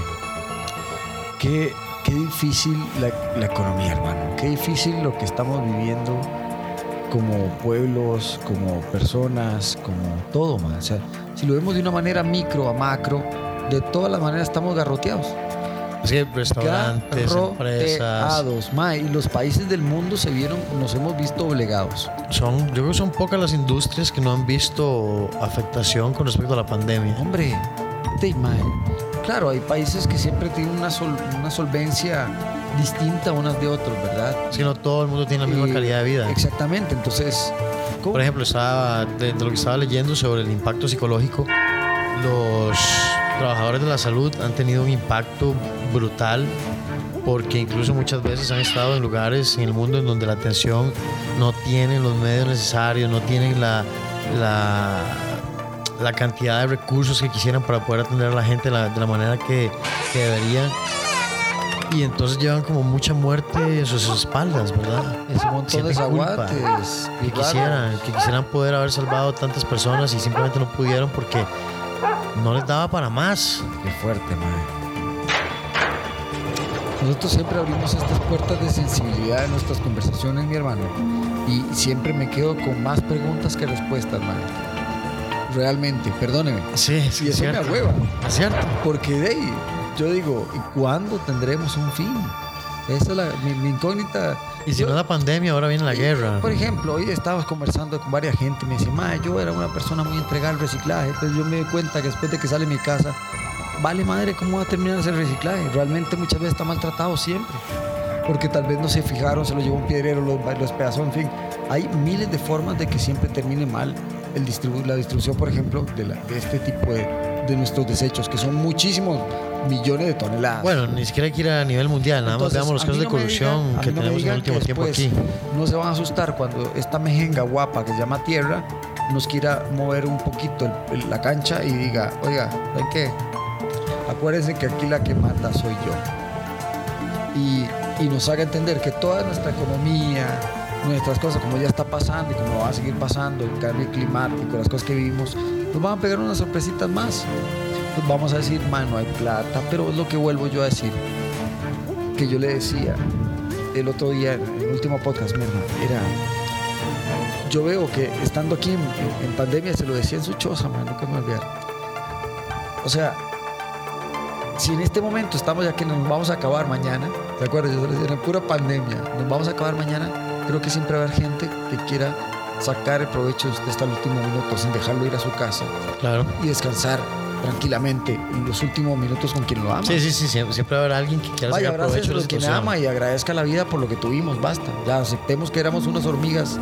Qué, qué difícil la, la economía, hermano. Qué difícil lo que estamos viviendo como pueblos, como personas, como todo, man. O sea, si lo vemos de una manera micro a macro, de todas las maneras estamos garroteados. Que restaurantes, empresas, ma, y los países del mundo se vieron, nos hemos visto obligados. son, yo creo que son pocas las industrias que no han visto afectación con respecto a la pandemia. Hombre, de, ma, claro, hay países que siempre tienen una, sol- una solvencia distinta unas de otros, ¿verdad? Que no todo el mundo tiene la misma Y- calidad de vida. Exactamente, entonces, ¿cómo? Por ejemplo, estaba, de, de lo que estaba leyendo sobre el impacto psicológico, los trabajadores de la salud han tenido un impacto brutal porque incluso muchas veces han estado en lugares en el mundo en donde la atención no tienen los medios necesarios, no tienen la, la, la cantidad de recursos que quisieran para poder atender a la gente de la, de la manera que, que deberían. Y entonces llevan como mucha muerte en sus espaldas, ¿verdad? es un montón de sienten zaguates. que quisieran, que quisieran poder haber salvado tantas personas y simplemente no pudieron porque no les daba para más. Qué fuerte, madre. Nosotros siempre abrimos estas puertas de sensibilidad en nuestras conversaciones, mi hermano. Y siempre me quedo con más preguntas que respuestas, madre. Realmente, perdóneme. Sí, sí, Y es eso me cierto. ahueva. Es cierto. Porque de ahí, yo digo, ¿y cuándo tendremos un fin? Esa es la, mi, mi incógnita. Y si Yo- no es la pandemia, ahora viene la guerra. Por ejemplo, hoy estabas conversando con varias gente y me decía, "Mae, yo era una persona muy entregada al reciclaje, entonces yo me doy cuenta que después de que sale mi casa, vale madre, ¿cómo va a terminar ese reciclaje? Realmente muchas veces está maltratado siempre, porque tal vez no se fijaron, se lo llevó un piedrero, lo, lo despedazó, en fin. Hay miles de formas de que siempre termine mal el distribu- la distribución, por ejemplo, de, la- de este tipo de, de nuestros desechos, que son muchísimos millones de toneladas. Bueno, ni siquiera hay que ir a nivel mundial, nada más veamos los casos de corrupción digan- que no tenemos en el último tiempo aquí. No se van a asustar cuando esta mejenga guapa que se llama Tierra nos quiera mover un poquito el- el- la cancha y diga, oiga, ¿saben qué? Acuérdense que aquí la que mata soy yo. Y, y nos haga entender que toda nuestra economía, nuestras cosas, como ya está pasando y como va a seguir pasando, el cambio climático, las cosas que vivimos, nos van a pegar unas sorpresitas más. Nos vamos a decir, man, no hay plata, pero es lo que vuelvo yo a decir que yo le decía el otro día en el último podcast, mi hermano, era. Yo veo que estando aquí en, pandemia, se lo decía en su choza, man, nunca me olvidar. O sea, si en este momento estamos ya que nos vamos a acabar mañana, ¿te acuerdas? Yo lo decía, en pura pandemia, nos vamos a acabar mañana, creo que siempre va a haber gente que quiera sacar el provecho de este último minuto sin dejarlo ir a su casa Claro. y descansar tranquilamente en los últimos minutos con quien lo ama. Sí, sí, sí, siempre, haber alguien que quiera Vaya, sacar provecho de situación. ama y agradezca la vida por lo que tuvimos, basta. Ya aceptemos que éramos unas hormigas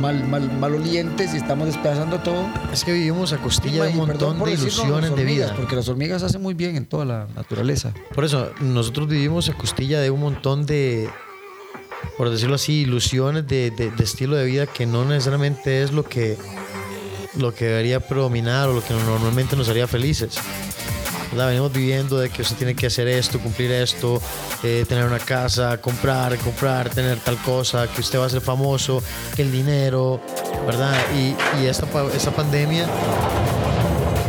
mal, mal, malolientes y estamos despedazando todo. Es que vivimos a costilla de un montón de ilusiones de vida. Porque las hormigas hacen muy bien en toda la naturaleza. Por eso, nosotros vivimos a costilla de un montón de, por decirlo así, ilusiones de, de- estilo de vida que no necesariamente es lo que, lo que debería predominar o lo que normalmente nos haría felices. ¿Verdad? Venimos viviendo de que usted tiene que hacer esto, cumplir esto, eh, tener una casa, comprar, comprar, tener tal cosa, que usted va a ser famoso, el dinero, ¿verdad? Y, y esta, esta pandemia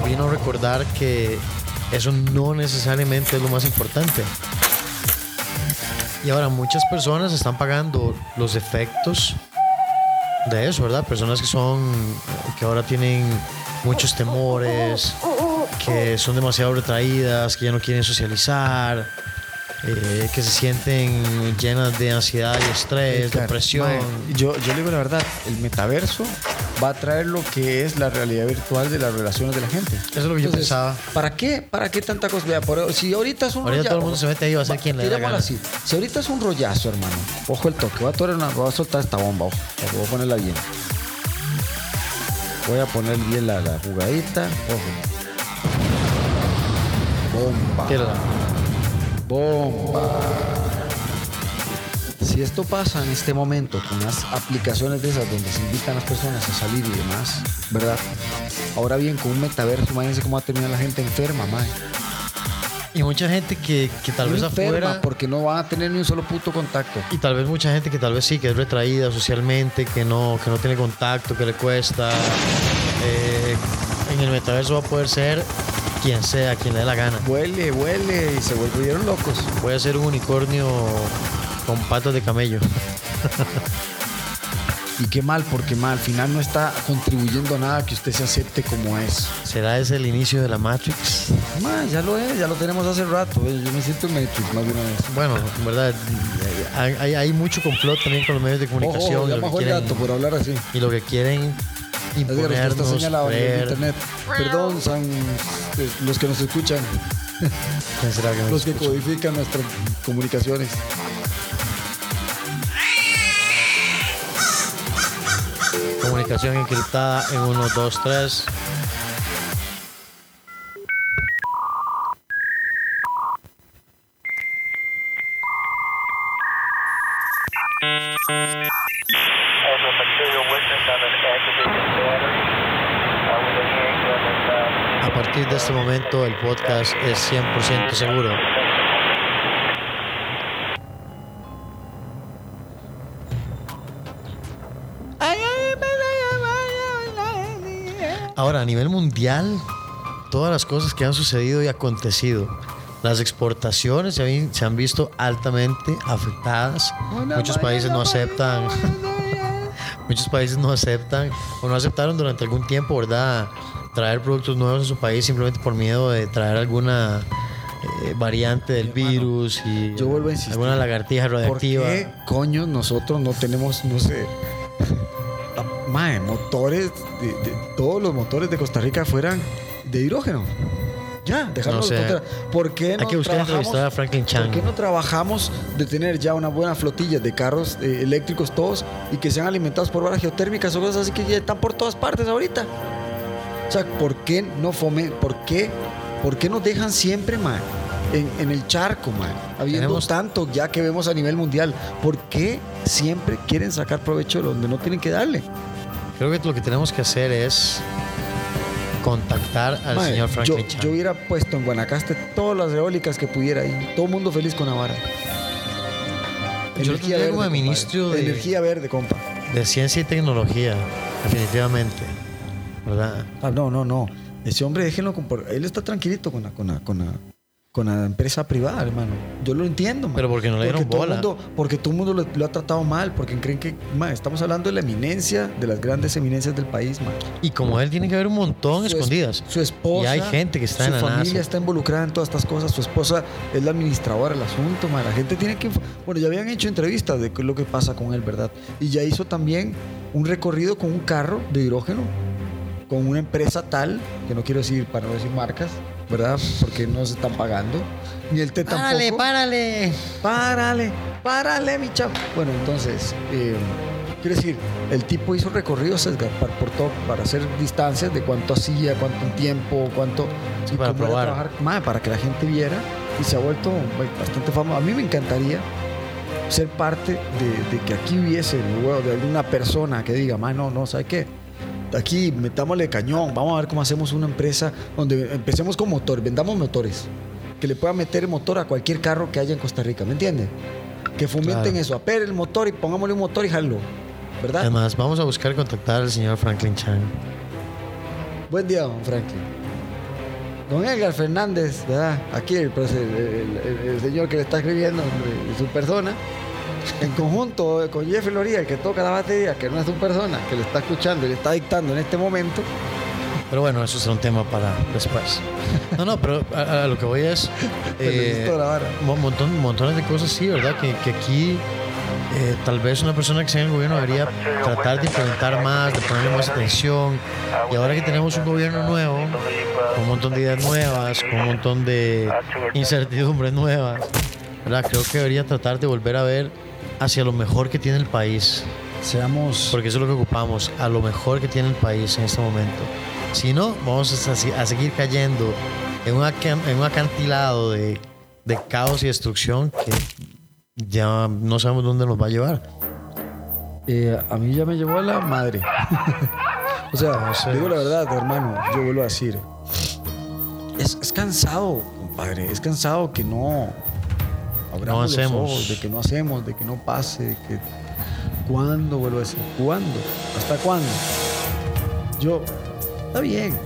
vino a recordar que eso no necesariamente es lo más importante. Y ahora muchas personas están pagando los efectos de eso, ¿verdad? Personas que son, que ahora tienen muchos temores, que son demasiado retraídas, que ya no quieren socializar, eh, que se sienten llenas de ansiedad y estrés, Claro, depresión. yo, yo le digo la verdad, el metaverso va a traer lo que es la realidad virtual de las relaciones de la gente. Eso es lo que yo pensaba. ¿Para qué? ¿Para qué tanta cosa? Vea, por- si ahorita es un Ahorita rollazo. todo el mundo se mete ahí, va a ser quien le tirémoslo gana. así. Si ahorita es un rollazo, hermano. Ojo el toque. Voy a, una- voy a soltar esta bomba. Ojo. Voy a ponerla bien. Voy a poner bien la, la jugadita. Ojo. Bomba. Bomba. Si esto pasa en este momento con las aplicaciones de esas donde se invitan a las personas a salir y demás, ¿verdad? Ahora bien, con un metaverso, imagínense cómo va a terminar la gente enferma, mae. Y mucha gente que, que tal vez afuera... porque no van a tener ni un solo puto contacto. Y tal vez mucha gente que tal vez sí, que es retraída socialmente, que no, que no tiene contacto, que le cuesta. eh, en el metaverso va a poder ser quien sea, quien le dé la gana. Huele, huele y se volvieron locos. Puede ser un unicornio con patas de camello. Y qué mal, porque mal, al final no está contribuyendo a nada que usted se acepte como es. ¿Será ese el inicio de la Matrix? Ma, ya lo es, ya lo tenemos hace rato. eh, Yo me siento en Matrix más de una vez. Bueno, en verdad, hay, hay- hay mucho complot también con los medios de comunicación Ojo, y, ya lo bajó que el quieren, gato por hablar así. y lo que quieren está imponernos, señalado en el creer. internet. Perdón, son eh, los que nos escuchan, ¿Quién será que nos los que escucha? codifican nuestras comunicaciones. A handgun and, uh, A partir de este momento el podcast es 100% seguro. Ahora, a nivel mundial, todas las cosas que han sucedido y acontecido, las exportaciones se han, se han visto altamente afectadas. Muchos países no aceptan, muchos países no aceptan o no aceptaron durante algún tiempo, ¿verdad? Traer productos nuevos a su país simplemente por miedo de traer alguna eh, variante del virus y yo vuelvo a insistir. alguna lagartija ¿Por radioactiva. qué coño nosotros no tenemos, no sé, mae, motores, de, de- todos los motores de Costa Rica fueran de hidrógeno? Ya, dejarlo No sé. de. ¿Por qué no Hay que buscar trabajamos- a Franklin Chan. ¿Por qué no trabajamos de tener ya una buena flotilla de carros eh, eléctricos todos y que sean alimentados por varas geotérmicas o cosas así que ya están por todas partes ahorita? O sea, ¿por qué no fomen, por qué, por qué nos dejan siempre, man, en, en el charco, man? Habiendo Tenemos- tanto ya que vemos a nivel mundial, ¿por qué siempre quieren sacar provecho de donde no tienen que darle? Creo que lo que tenemos que hacer es contactar al señor yo, Franklin Chan. yo hubiera puesto en Guanacaste todas las eólicas que pudiera ahí, todo el mundo feliz con Navarra. Yo lo tendría como ministro de- Energía verde, compa. De ciencia y tecnología, definitivamente. ¿Verdad? Ah, no, no, no. Ese hombre, déjenlo. Él está tranquilito con la, con la, con la, con la empresa privada, hermano. Yo lo entiendo, man. Pero porque no le dieron todo el bola. mundo- porque todo el mundo lo, lo ha tratado mal, porque creen que, man, estamos hablando de la eminencia, de las grandes eminencias del país, man. Y como él tiene que haber un montón Su es- escondidas. Su esposa. Y hay gente que está su en la familia NASA. está involucrada en todas estas cosas. Su esposa es la administradora del asunto, man. La gente tiene que. Bueno, ya habían hecho entrevistas de qué es lo que pasa con él, ¿verdad? Y ya hizo también un recorrido con un carro de hidrógeno, con una empresa tal, que no quiero decir para no decir marcas, ¿verdad? Porque no se están pagando. Ni el té tampoco. ¡Párale, párale! Párale, párale, mi chavo. Bueno, entonces, eh, quiero decir, el tipo hizo recorridos Edgar, para, por todo, para hacer distancias de cuánto hacía, cuánto tiempo, cuánto. Sí, y para probar. trabajar, mae, para que la gente viera y se ha vuelto bastante famoso. A mí me encantaría ser parte de, de que aquí hubiese de alguna persona que diga, "Ma, no, no, ¿sabe qué? Aquí metámosle cañón, vamos a ver cómo hacemos una empresa donde empecemos con motor, vendamos motores, que le pueda meter motor a cualquier carro que haya en Costa Rica, ¿me entiende? Que fomenten Claro. eso, apere el motor y pongámosle un motor y jalo, ¿verdad? Además, vamos a buscar contactar al señor Franklin Chan. Buen día, don Franklin. Don Edgar Fernández, ¿verdad? Aquí el, el- el- el- el señor que le está escribiendo, su persona, en conjunto con Jeffrey Loría, el que toca la batería, que no es su persona, que le está escuchando y le está dictando en este momento. Pero bueno, eso será un tema para después. No, no, pero a, a lo que voy es. Vara. mo- montón, montones de cosas, sí, ¿verdad? Que, que aquí eh, tal vez una persona que sea en el gobierno debería tratar de implementar más, de ponerle más atención. Y ahora que tenemos un gobierno nuevo, con un montón de ideas nuevas, con un montón de incertidumbres nuevas, ¿verdad? Creo que debería tratar de volver a ver hacia lo mejor que tiene el país. Seamos. Porque eso es lo que ocupamos, a lo mejor que tiene el país en este momento. Si no, vamos a, se- a seguir cayendo en, un acan- en un acantilado de, de caos y destrucción que ya no sabemos dónde nos va a llevar. Eh, a mí ya me llevó a la madre. o sea, No sé. digo la verdad, hermano, yo vuelvo a decir. Es, es cansado, compadre, es cansado que no abramos los hacemos. ojos, de que no hacemos, de que no pase, de que ¿cuándo vuelvo a decir? ¿Cuándo? ¿Hasta cuándo? Yo, está bien.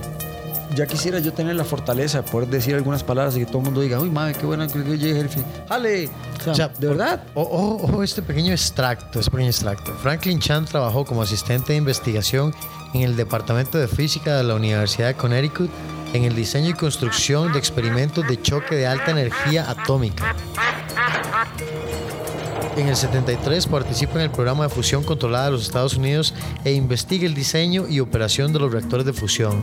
Ya quisiera yo tener la fortaleza de poder decir algunas palabras y que todo el mundo diga, uy, madre, qué buena que llegue el fin. ¡Jale! O sea, O sea, de verdad. Ojo, ojo este pequeño extracto, este pequeño extracto. Franklin Chan trabajó como asistente de investigación en el Departamento de Física de la Universidad de Connecticut en el diseño y construcción de experimentos de choque de alta energía atómica. En el 73 participa en el programa de fusión controlada de los Estados Unidos e investiga el diseño y operación de los reactores de fusión.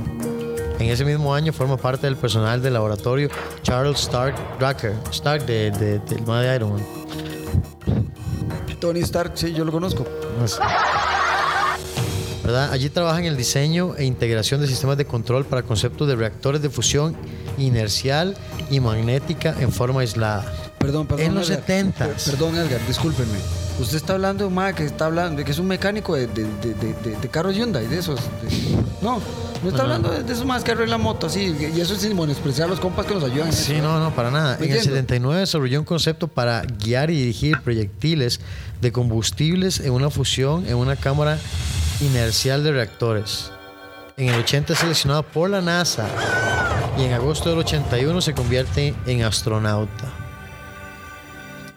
En ese mismo año forma parte del personal del laboratorio Charles Stark Drucker, Stark de, de, del de Iron Man. Tony Stark, sí, yo lo conozco. ¿verdad? Allí trabaja en el diseño e integración de sistemas de control para conceptos de reactores de fusión inercial y magnética en forma aislada. Perdón, perdón. En los Edgar. 70s. Per- Perdón, Edgar, discúlpenme. Usted está hablando de un que está hablando, de que es un mecánico de, de, de, de, carros Hyundai, de esos. no, no está hablando de, esos más que arreglan motos, así. Y eso es sin menospreciar a los compas que nos ayudan. en Sí, eso. no, no, para nada. En el entiendo. 79 desarrolló un concepto para guiar y dirigir proyectiles de combustibles en una fusión en una cámara inercial de reactores. En el 80 es seleccionado por la NASA y en agosto del 81 se convierte en astronauta.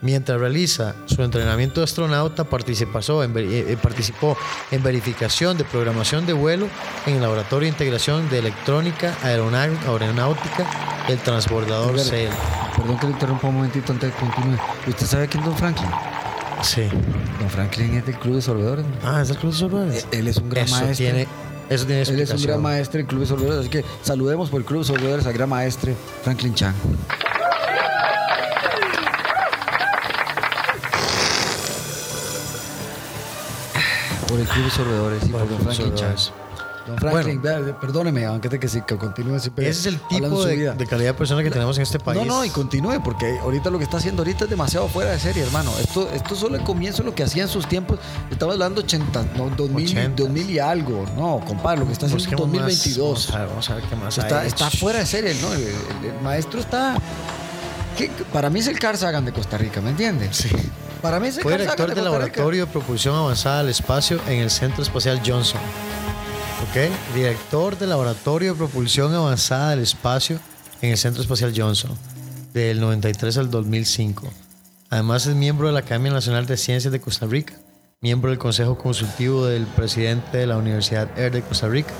Mientras realiza su entrenamiento de astronauta, participó en, veri- eh, participó en verificación de programación de vuelo en el Laboratorio de Integración de Electrónica Aeronáutica del transbordador Edgar, CEL. Perdón que le interrumpa un momentito antes de continúe. ¿Usted sabe quién es Don Franklin? Sí. Don Franklin es del Club de Sorbedores. ¿no? Ah, es el Club de Sorbedores. Él es un gran Eso maestro. tiene, eso tiene Él es un gran maestro del Club de Sorbedores. Así que saludemos por el Club de Sorbedores al gran maestre Franklin Chan. Por el Club de Sorbedores y por, Don Franklin. Sorbedores. Don Franklin, vea, perdóneme, aunque te que sí, que continúe siempre. Ese es el tipo de, calidad de persona que tenemos en este país. No, no, y continúe, porque ahorita lo que está haciendo ahorita es demasiado fuera de serie, hermano. Esto, esto solo el comienzo de lo que hacía en sus tiempos. Estamos hablando 80, no, 2000, 80. 2000 y algo. No, compadre, lo que está haciendo en Busquemos más. 2022. Vamos a ver, vamos a ver qué más Está, hay. está fuera de serie, ¿no? El, el- el maestro está. ¿qué? Para mí es el Carl Sagan de Costa Rica, ¿me entiendes? Sí. Para mí Fue director del. Laboratorio de Propulsión Avanzada al Espacio en el Centro Espacial Johnson. ¿Ok? Director del Laboratorio de Propulsión Avanzada al Espacio en el Centro Espacial Johnson, del 93 al 2005. Además es miembro de la Academia Nacional de Ciencias de Costa Rica, miembro del Consejo Consultivo del presidente de la Universidad Air de Costa Rica,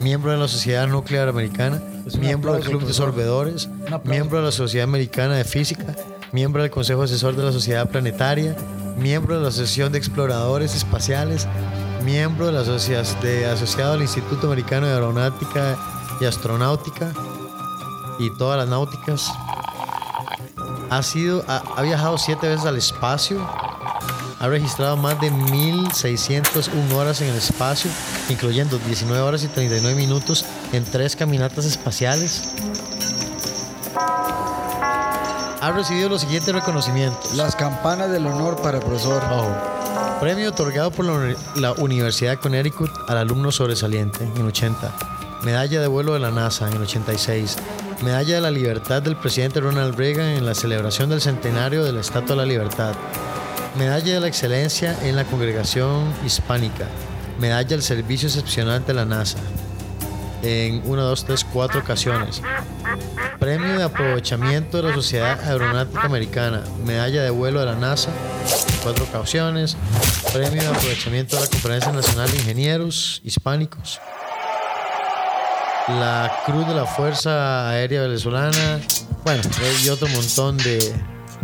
miembro de la Sociedad Nuclear Americana, miembro del aplauso, Club de aplauso. miembro de la Sociedad Americana de Física, miembro del Consejo Asesor de la Sociedad Planetaria, miembro de la Asociación de Exploradores Espaciales, miembro de la asociación de, asociado al Instituto Americano de Aeronáutica y Astronáutica y todas las náuticas. Ha, sido, ha viajado siete veces al espacio. Ha registrado más de 1.601 horas en el espacio, incluyendo 19 horas y 39 minutos en tres caminatas espaciales. Ha recibido los siguientes reconocimientos. Las campanas del honor para el profesor. Ojo. Premio otorgado por la, uni- la Universidad de Connecticut al alumno sobresaliente en 80. Medalla de vuelo de la NASA en 86. Medalla de la libertad del presidente Ronald Reagan en la celebración del centenario de la Estatua de la Libertad. Medalla de la excelencia en la congregación hispánica. Medalla del servicio excepcional de la NASA. En una, dos, tres, cuatro ocasiones. Premio de aprovechamiento de la Sociedad Aeronáutica Americana. Medalla de vuelo de la NASA cuatro ocasiones. Premio de aprovechamiento de la Conferencia Nacional de Ingenieros Hispánicos. La Cruz de la Fuerza Aérea Venezolana. Bueno, y otro montón de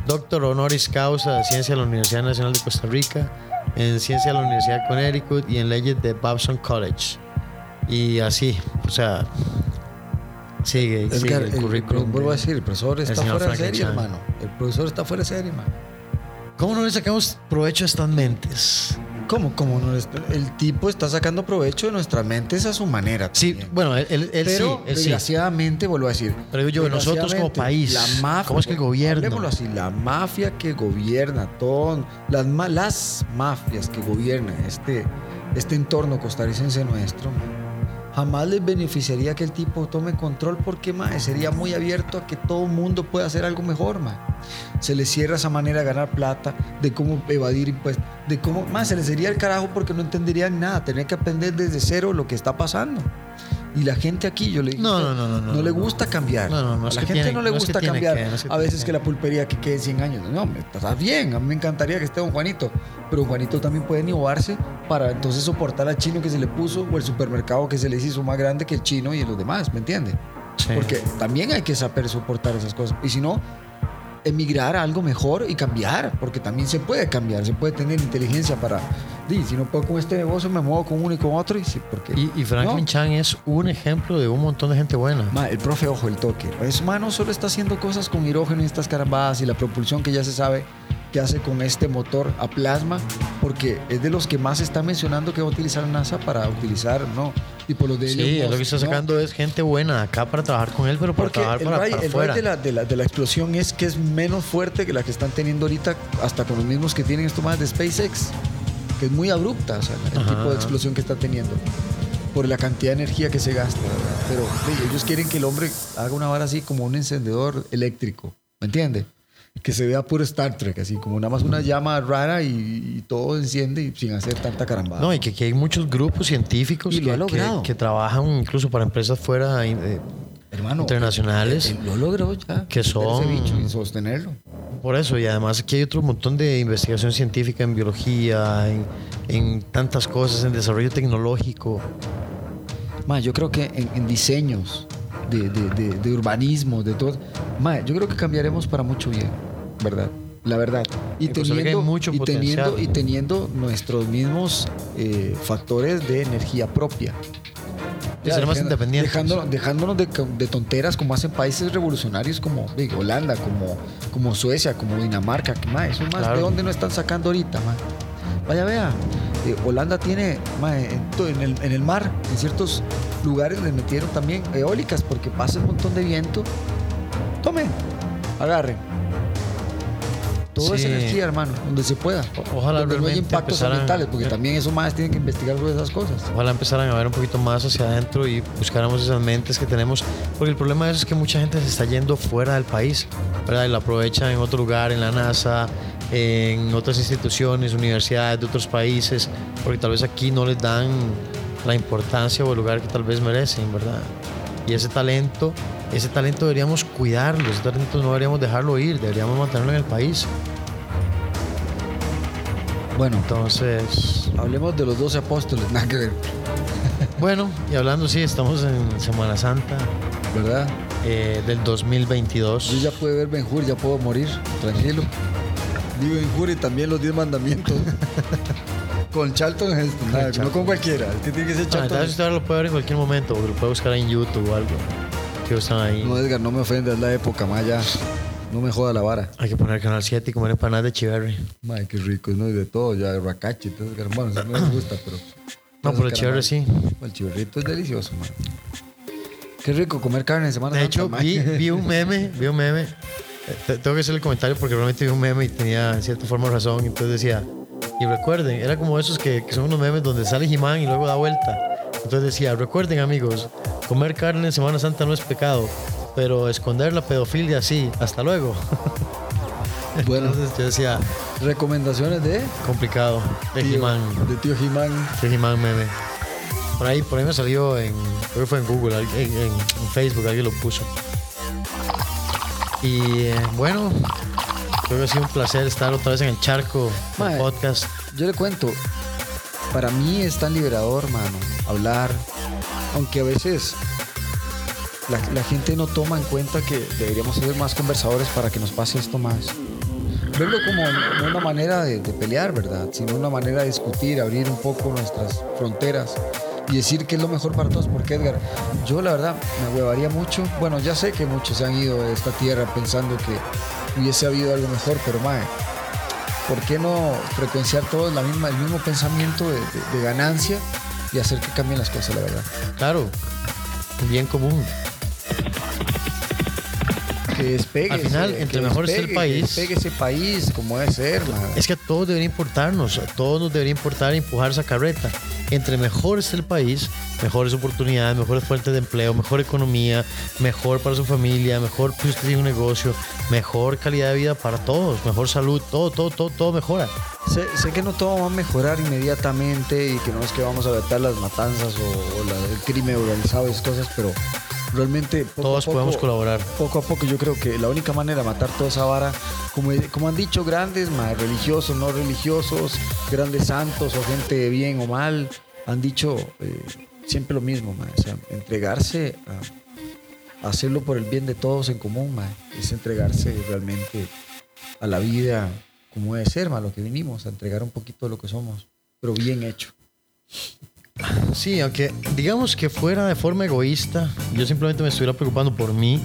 doctor honoris causa de Ciencia de la Universidad Nacional de Costa Rica, en Ciencia de la Universidad de Connecticut y en Leyes de Babson College. Y así, o sea, sigue, sigue Edgar, el el- currículum. vuelvo a de- decir, el profesor está fuera de serie, Chan. hermano. El profesor está fuera de serie, hermano. ¿Cómo no le sacamos provecho a estas mentes? ¿Cómo? ¿Cómo no? es- El tipo está sacando provecho de nuestras mentes a su manera. Sí, bueno, él, él- él Pero sí, él sí. desgraciadamente, vuelvo a decir. Pero yo, nosotros como país, la mafia, ¿cómo es que el gobierno? hablemoslo así, la mafia que gobierna todo, las, las mafias que gobiernan este, este entorno costarricense nuestro, man, jamás les beneficiaría que el tipo tome control porque sería muy abierto a que todo mundo pueda hacer algo mejor. Man. Se les cierra esa manera de ganar plata, de cómo evadir impuestos, de cómo más se les sería el carajo porque no entenderían nada, tener que aprender desde cero lo que está pasando. Y la gente aquí, yo le digo, No, no, no, no, no le gusta cambiar. No, no, no a la gente no le gusta cambiar. a veces que. la pulpería que quede 100 años. No, está bien. A mí me encantaría que esté don Juanito. Pero Juanito también puede innovarse para entonces soportar al chino que se le puso o el supermercado que se les hizo más grande que el chino y los demás. ¿Me entiende? Sí. Porque también hay que saber soportar esas cosas. Y si no, emigrar a algo mejor y cambiar, porque también se puede cambiar, se puede tener inteligencia para, di, si no puedo con este negocio, me muevo con uno y con otro, y sí, porque... Y, y Franklin No. Chan es un ejemplo de un montón de gente buena. Ma, el profe, ojo, el toque. Ese mano solo está haciendo cosas con hidrógeno y estas carambadas y la propulsión que ya se sabe que hace con este motor a plasma, porque es de los que más se está mencionando que va a utilizar NASA para utilizar, ¿no? Tipo los de Elon Sí, lo que está ¿no? sacando es gente buena acá para trabajar con él, pero para Porque trabajar el para, para el rayo afuera. de, la, de, la, de la explosión es que es menos fuerte que la que están teniendo ahorita, hasta con los mismos que tienen esto más de SpaceX, que es muy abrupta, o sea, el Ajá. tipo de explosión que está teniendo, por la cantidad de energía que se gasta. Pero ellos quieren que el hombre haga una vara así como un encendedor eléctrico, ¿me entiende? Que se vea puro Star Trek, así como nada más una llama rara y, y todo enciende y sin hacer tanta carambada. No, y que aquí hay muchos grupos científicos Y lo que, que- que trabajan incluso para empresas fuera eh, Hermano, internacionales. lo logró ya. Que ese son- bicho y sostenerlo. Por eso, y además aquí hay otro montón de investigación científica en biología, en, en tantas cosas, en desarrollo tecnológico. Ma, yo creo que en, en diseños de, de- de- de urbanismo, de todo. Ma, yo creo que cambiaremos para mucho bien, ¿verdad? La verdad. Y teniendo, mucho y, teniendo, y teniendo nuestros mismos eh, factores de energía propia. De ser más dejando- independientes. Dejándonos, dejándonos de, de tonteras como hacen países revolucionarios como digo, Holanda, como, como Suecia, como Dinamarca. Que, eso más Claro. de dónde no están sacando ahorita, ma. Vaya, vea. eh, Holanda tiene ma, en, el, en el mar, en ciertos lugares le metieron también eólicas porque pasa un montón de viento. Tomen, agarren. Todo es Sí. energía, hermano, donde se pueda. O- ojalá donde no hay impactos empezaran- ambientales, porque también eso más tienen que investigar sobre esas cosas. Ojalá empezaran a ver un poquito más hacia adentro y buscáramos esas mentes que tenemos. Porque el problema de eso es que mucha gente se está yendo fuera del país, ¿verdad? Y la aprovecha en otro lugar, en la NASA, en otras instituciones, universidades de otros países, porque tal vez aquí no les dan la importancia o el lugar que tal vez merecen, ¿verdad? Y ese talento, ese talento deberíamos cuidarlo, ese talento no deberíamos dejarlo ir, deberíamos mantenerlo en el país. Bueno, Entonces, hablemos de los 12 apóstoles, nada que ver, bueno, y hablando, sí, estamos en Semana Santa. ¿verdad? eh, del 2022. Yo ya puedo ver Ben Hur, ya puedo morir, tranquilo. Digo Ben Hur y también los 10 mandamientos. con Charlton Heston, nada, no Charlton. con cualquiera. Es que tiene que ser Ah, Charlton entonces usted lo puede ver en cualquier momento, lo puede buscar en YouTube o algo. Que están ahí. No, Edgar, no me ofendas, la época, ma, ya. No me joda la vara. Hay que poner Canal 7 y comer empanadas de chiverri. Madre, qué rico, ¿no? Y de todo, ya, racache, todo, Edgar. Bueno, eso no me gusta, pero... No, pero el chiverri sí. El chiverrito es delicioso, man. Qué rico comer carne en Semana De Santa, hecho, vi, vi un meme, vi un meme. Eh, te- Tengo que hacer el comentario porque realmente vi un meme y tenía en cierta forma razón. Entonces decía, y recuerden, era como esos que, que son unos memes donde sale Jimán y luego da vuelta. Entonces decía, recuerden amigos, comer carne en Semana Santa no es pecado, pero esconder la pedofilia sí. Hasta luego. Bueno, Entonces yo decía, recomendaciones de... complicado. De Jimán. De tío Jimán. De Jimán meme. Por ahí, por ahí me salió en, creo que fue en Google, en, en- en Facebook, alguien lo puso. Y eh, bueno, creo que ha sido un placer estar otra vez en el charco podcast. Yo le cuento, para mí es tan liberador, mano, hablar, aunque a veces la, la gente no toma en cuenta que deberíamos ser más conversadores para que nos pase esto más. Verlo como no una manera de, de pelear, ¿verdad? Sino una manera de discutir, abrir un poco nuestras fronteras y decir qué es lo mejor para todos. Porque Edgar, yo la verdad me huevaría mucho. Bueno, ya sé que muchos se han ido de esta tierra pensando que hubiese habido algo mejor, pero mae, ¿por qué no frecuenciar todos la misma, el mismo pensamiento de, de- ganancia y hacer que cambien las cosas, la verdad? Claro, bien común. Que despegue. Al final, entre que mejor esté el país- despegue ese país como debe ser, man. Es que a todos debería importarnos, a todos nos debería importar empujar esa carreta. Entre mejor esté el país, mejores oportunidades, mejores fuentes de empleo, mejor economía, mejor para su familia, mejor si usted tiene un negocio, mejor calidad de vida para todos, mejor salud, todo, todo, todo, todo mejora. Sé, sé que no todo va a mejorar inmediatamente y que no es que vamos a vetar las matanzas o, o la- el crimen organizado y esas cosas, pero realmente poco Todos a poco, podemos colaborar. Poco a poco yo creo que la única manera de matar toda esa vara, como, como han dicho grandes, ma, religiosos, no religiosos, grandes santos o gente bien o mal, han dicho eh, siempre lo mismo, ma, o sea, entregarse a, a hacerlo por el bien de todos en común, ma, es entregarse realmente a la vida como debe ser, ma, lo que vinimos, a entregar un poquito de lo que somos, pero bien hecho. Sí, aunque digamos que fuera de forma egoísta, yo simplemente me estuviera preocupando por mí,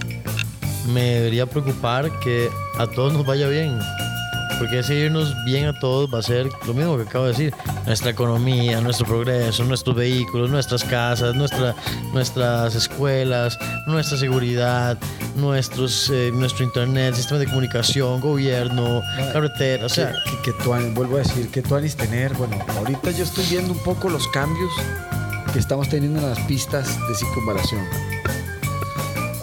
me debería preocupar que a todos nos vaya bien. Porque ese irnos bien a todos va a ser lo mismo que acabo de decir. Nuestra economía, nuestro progreso, nuestros vehículos, nuestras casas, nuestra, nuestras escuelas, nuestra seguridad, nuestros, eh, nuestro internet, sistema de comunicación, gobierno, carretera. O sea, que, que, que tuan- vuelvo a decir, que tuanis tener, bueno, ahorita yo estoy viendo un poco los cambios que estamos teniendo en las pistas de circunvalación.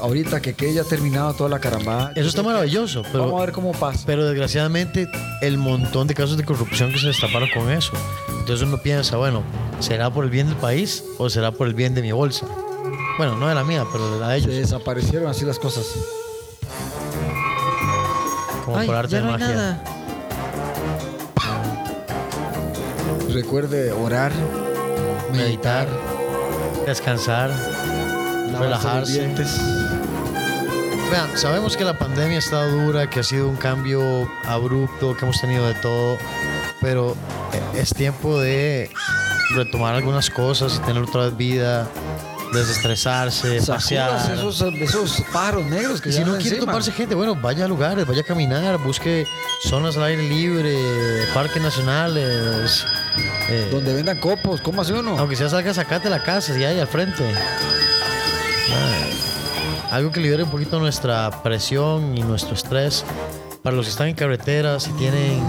Ahorita que, que ya ha terminado toda la carambada. eso está maravilloso. Pero Vamos a ver cómo pasa. Pero desgraciadamente el montón de casos de corrupción que se destaparon con eso. Entonces uno piensa, bueno, ¿será por el bien del país o será por el bien de mi bolsa? Bueno, no de la mía, pero de la de Se ellos. desaparecieron así las cosas. Como Ay, por arte ya de no hay magia. nada. Recuerde orar, Meditar, descansar, relajarse. Vean, sabemos que la pandemia ha estado dura, que ha sido un cambio abrupto, que hemos tenido de todo, pero eh, es tiempo de retomar algunas cosas y tener otra vida, desestresarse, pasear. Esos, esos pájaros negros que Y si no quiere toparse gente, bueno, vaya a lugares, vaya a caminar, busque zonas al aire libre, parques nacionales. eh, Donde vendan copos, ¿cómo hace uno? aunque sea salga, sacate la casa, si hay al frente. Algo que libere un poquito nuestra presión y nuestro estrés. Para los que están en carretera, si tienen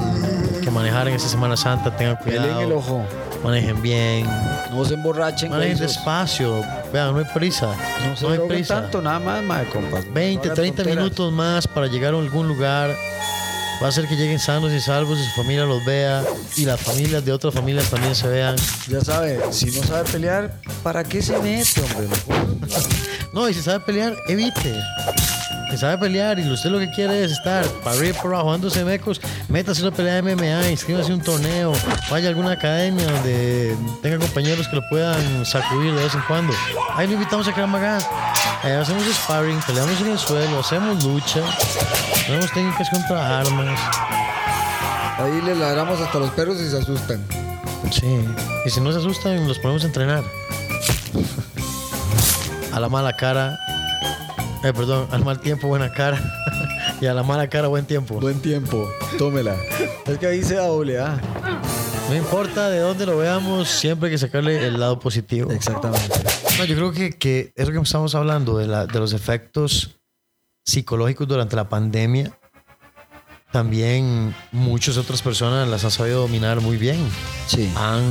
que manejar en esta Semana Santa, tengan Peleen el cuidado, ojo. manejen bien, No se emborrachen. manejen despacio. Vean, no hay prisa, No se no hay prisa. tanto, nada más, madre, compas. 20, No hagan 30 tonteras. minutos más para llegar a algún lugar. Va a hacer que lleguen sanos y salvos y su familia los vea y las familias de otras familias también se vean. Ya sabe, si no sabe pelear, ¿para qué se mete, hombre? No, y si sabe pelear, evite. Si sabe pelear y usted lo que quiere es estar para arriba y por abajo dándose mecos, métase una pelea de MMA, inscríbase a un torneo, vaya a alguna academia donde tenga compañeros que lo puedan sacudir de vez en cuando. Ahí lo invitamos a Kramaga. Ahí hacemos sparring, peleamos en el suelo, hacemos lucha, tenemos técnicas contra armas. Ahí le ladramos hasta los perros y se asustan. Sí. Y si no se asustan, los ponemos a entrenar. A la mala cara. Eh, perdón, al mal tiempo, buena cara. y a la mala cara, buen tiempo. Buen tiempo, tómela. Es que ahí se da doble A. No importa de dónde lo veamos, siempre hay que sacarle el lado positivo. Exactamente. No, yo creo que, que eso que estamos hablando de, la- de los efectos psicológicos durante la pandemia, también muchas otras personas las han sabido dominar muy bien. Sí. han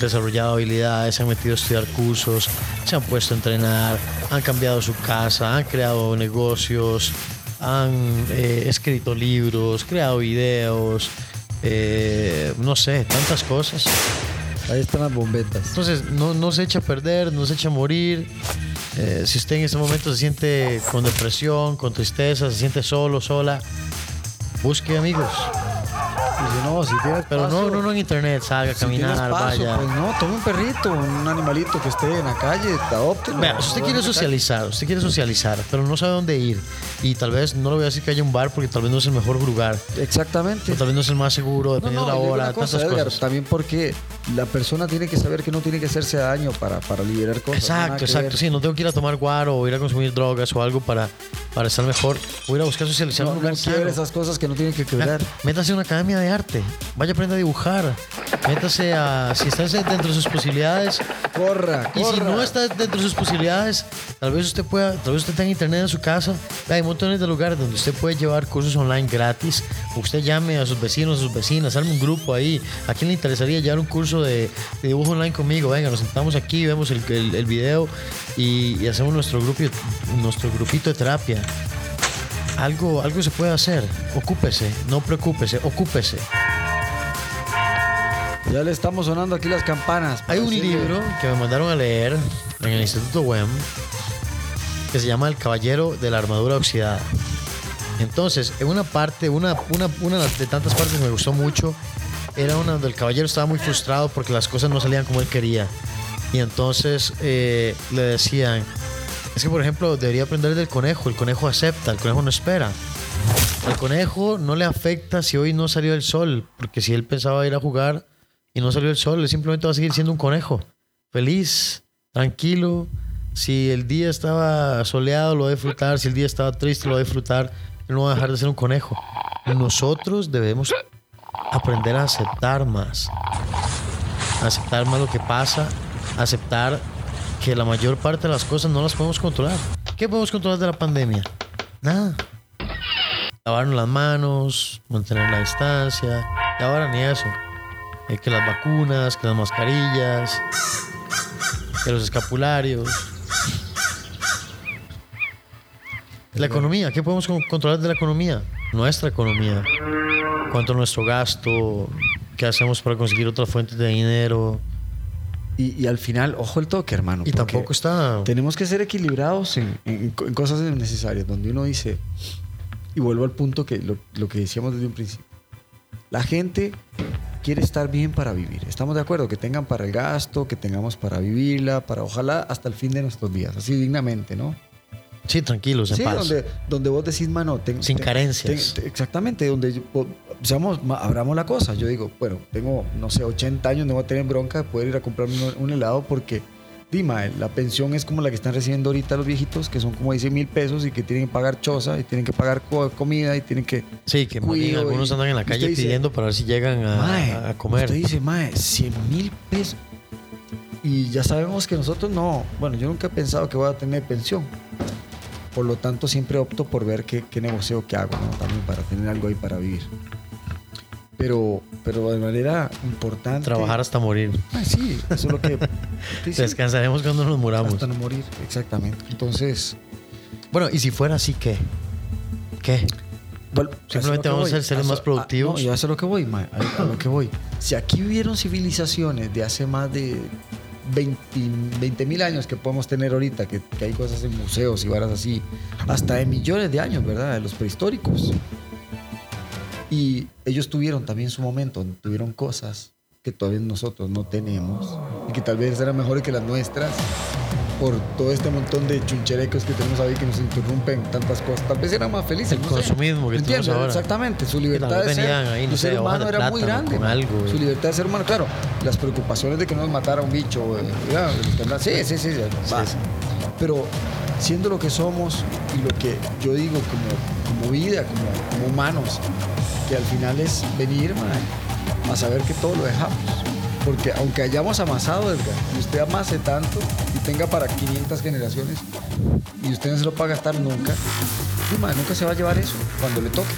desarrollado habilidades, se han metido a estudiar cursos, se han puesto a entrenar, han cambiado su casa, han creado negocios, han eh, escrito libros, creado videos, eh, no sé, tantas cosas. Ahí están las bombetas. Entonces, no, no se echa a perder, no se echa a morir. Eh, si usted en este momento se siente con depresión, con tristeza, se siente solo, sola, busque amigos. No, si tienes Pero no, paso- no, no en internet, salga a si caminar, paso, vaya. Pues no, toma un perrito, un animalito que esté en la calle, adóptelo. Vea, si usted quiere socializar, usted quiere socializar, pero no sabe dónde ir. Y tal vez no le voy a decir que haya un bar porque tal vez no es el mejor lugar. Exactamente. O tal vez no es el más seguro, No, dependiendo no, de y la hora, cosa, Edgar, cosas. también porque la persona tiene que saber que no tiene que hacerse daño para, para liberar cosas. Exacto, exacto. ver. Sí, no tengo que ir a tomar guaro o ir a consumir drogas o algo para, para estar mejor. A ir a buscar socializar en No, un no lugar sano. esas cosas que no tienen que quebrar. Métase a una academia de arte. Vaya a aprender a dibujar. Métase a. Si está dentro de sus posibilidades. Corra, Y si corra. no está dentro de sus posibilidades, tal vez usted pueda, tal vez usted tenga internet en su casa. Hay montones de lugares donde usted puede llevar cursos online gratis. Usted llame a sus vecinos, a sus vecinas, arme un grupo ahí. ¿A quién le interesaría llevar un curso de, de dibujo online conmigo? Venga, nos sentamos aquí, vemos el, el- el video y, y hacemos nuestro, grupo, nuestro grupito de terapia. Algo, algo se puede hacer. Ocúpese, no preocúpese, ocúpese. Ya le estamos sonando aquí las campanas. Hay un libro que me mandaron a leer en el Instituto WEM que se llama El Caballero de la Armadura Oxidada. Entonces, en una parte, una, una, una de tantas partes que me gustó mucho, era una donde el caballero estaba muy frustrado porque las cosas no salían como él quería. Y entonces eh, le decían, es que por ejemplo debería aprender del conejo, el conejo acepta, el conejo no espera. Al conejo no le afecta si hoy no salió el sol, porque si él pensaba ir a jugar y no salió el sol, él simplemente va a seguir siendo un conejo. Feliz, tranquilo. Si el día estaba soleado, lo va a disfrutar. Si el día estaba triste, lo va a disfrutar. Él no va a dejar de ser un conejo. Nosotros debemos aprender a aceptar más. Aceptar más lo que pasa. Aceptar que la mayor parte de las cosas no las podemos controlar. ¿Qué podemos controlar de la pandemia? Nada lavarnos las manos, mantener la distancia, y ahora ni eso. Eh, que las vacunas, que las mascarillas, que los escapularios. La economía, ¿qué podemos con- controlar de la economía? Nuestra economía. ¿Cuánto es nuestro gasto? ¿Qué hacemos para conseguir otras fuentes de dinero? Y, y al final, ojo el toque, hermano. Y tampoco está... Tenemos que ser equilibrados en, en- en cosas necesarias, donde uno dice, y vuelvo al punto que lo, lo que decíamos desde un principio, la gente quiere estar bien para vivir. Estamos de acuerdo, que tengan para el gasto, que tengamos para vivirla, para ojalá hasta el fin de nuestros días, así dignamente, ¿no? Sí, tranquilos, en Sí, paz. donde, donde vos decís, mano, ten- Sin ten- carencias. ten- exactamente, donde yo- abramos la cosa. Yo digo, bueno, tengo, no sé, 80 años, no voy a tener bronca de poder ir a comprarme un, un helado porque, dima, la pensión es como la que están recibiendo ahorita los viejitos, que son como 10 mil pesos y que tienen que pagar choza y tienen que pagar co- comida y tienen que. Sí, que cuido algunos andan en la calle dice, pidiendo para ver si llegan a, Mae, a comer. Usted dice, mae, 100 mil pesos. Y ya sabemos que nosotros no. Bueno, yo nunca he pensado que voy a tener pensión. Por lo tanto, siempre opto por ver qué, qué negocio que hago, ¿no? También para tener algo ahí para vivir. Pero, pero de manera importante. Trabajar hasta morir. Ah, sí, eso es lo que. Descansaremos cuando nos muramos. hasta no morir, exactamente. Entonces. Bueno, y si fuera así, ¿qué? ¿Qué? Bueno, Simplemente vamos que a ser seres más productivos. Ah, no, yo a lo que voy, mae, a, a lo que voy. Si aquí hubieron civilizaciones de hace más de 20 mil años que podemos tener ahorita, que, que hay cosas en museos y varas así, hasta de millones de años, ¿verdad? De los prehistóricos. Y ellos tuvieron también su momento, tuvieron cosas que todavía nosotros no tenemos y que tal vez eran mejores que las nuestras por todo este montón de chuncherecos que tenemos ahí que nos interrumpen tantas cosas. Tal vez eran más felices. El no sé. consumismo que ¿Me tenemos ahora. Exactamente. Su libertad de ser, ahí, no de sé, ser humano era muy grande. algo, Su güey. libertad de ser humano, claro. Las preocupaciones de que no nos matara un bicho. ya, ¿verdad? Sí, sí, sí. sí, sí. Pero siendo lo que somos y lo que yo digo como, vida, como, humanos, que al final es venir man, a saber que todo lo dejamos. Porque aunque hayamos amasado, y usted amase tanto y tenga para 500 generaciones y usted no se lo va a gastar nunca, nunca se va a llevar eso cuando le toque.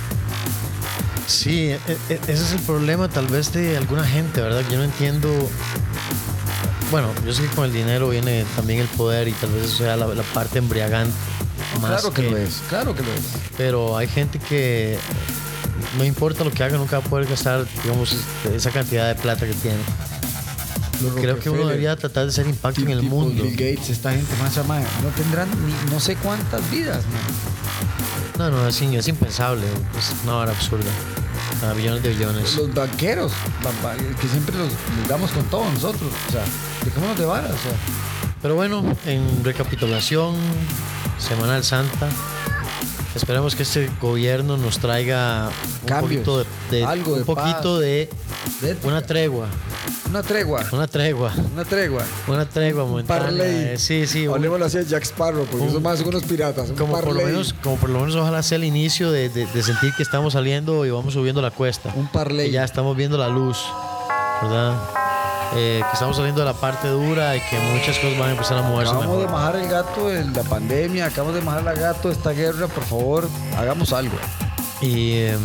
Sí, e- e- ese es el problema tal vez de alguna gente, ¿verdad? Yo no entiendo... Bueno, yo sé que con el dinero viene también el poder y tal vez eso sea la parte embriagante. Más claro que, lo es, claro que lo es. Pero hay gente que no importa lo que haga, nunca va a poder gastar, digamos, esa cantidad de plata que tiene. Los Creo que uno debería tratar de hacer impacto en el mundo. Bill Gates, esta gente más ama, no tendrán ni, no sé cuántas vidas, man. No, no, es, es impensable. Es una vara absurda. A billones de billones. Los banqueros, ba- ba- que siempre los, les damos con todo nosotros. O sea, dejémonos de varas. O sea, Pero bueno, en recapitulación, Semanal Santa, esperemos que este gobierno nos traiga un Cambios, poquito de, de- algo un de poquito paz. de de ética. una tregua, una tregua, una tregua, una tregua. una tregua momentánea. Parley. eh, Sí, sí, Hablemoslo así de Jack Sparrow, porque un- son más unos piratas. Un como por lo menos, como por lo menos ojalá sea el inicio de, sentir que estamos saliendo y vamos subiendo la cuesta. Un parlay. Que ya estamos viendo la luz, ¿verdad? Eh, que estamos saliendo de la parte dura y que muchas cosas van a empezar a moverse Acabamos de majar el gato de la pandemia, acabamos de majar la gato de esta guerra, por favor, hagamos algo. Y em,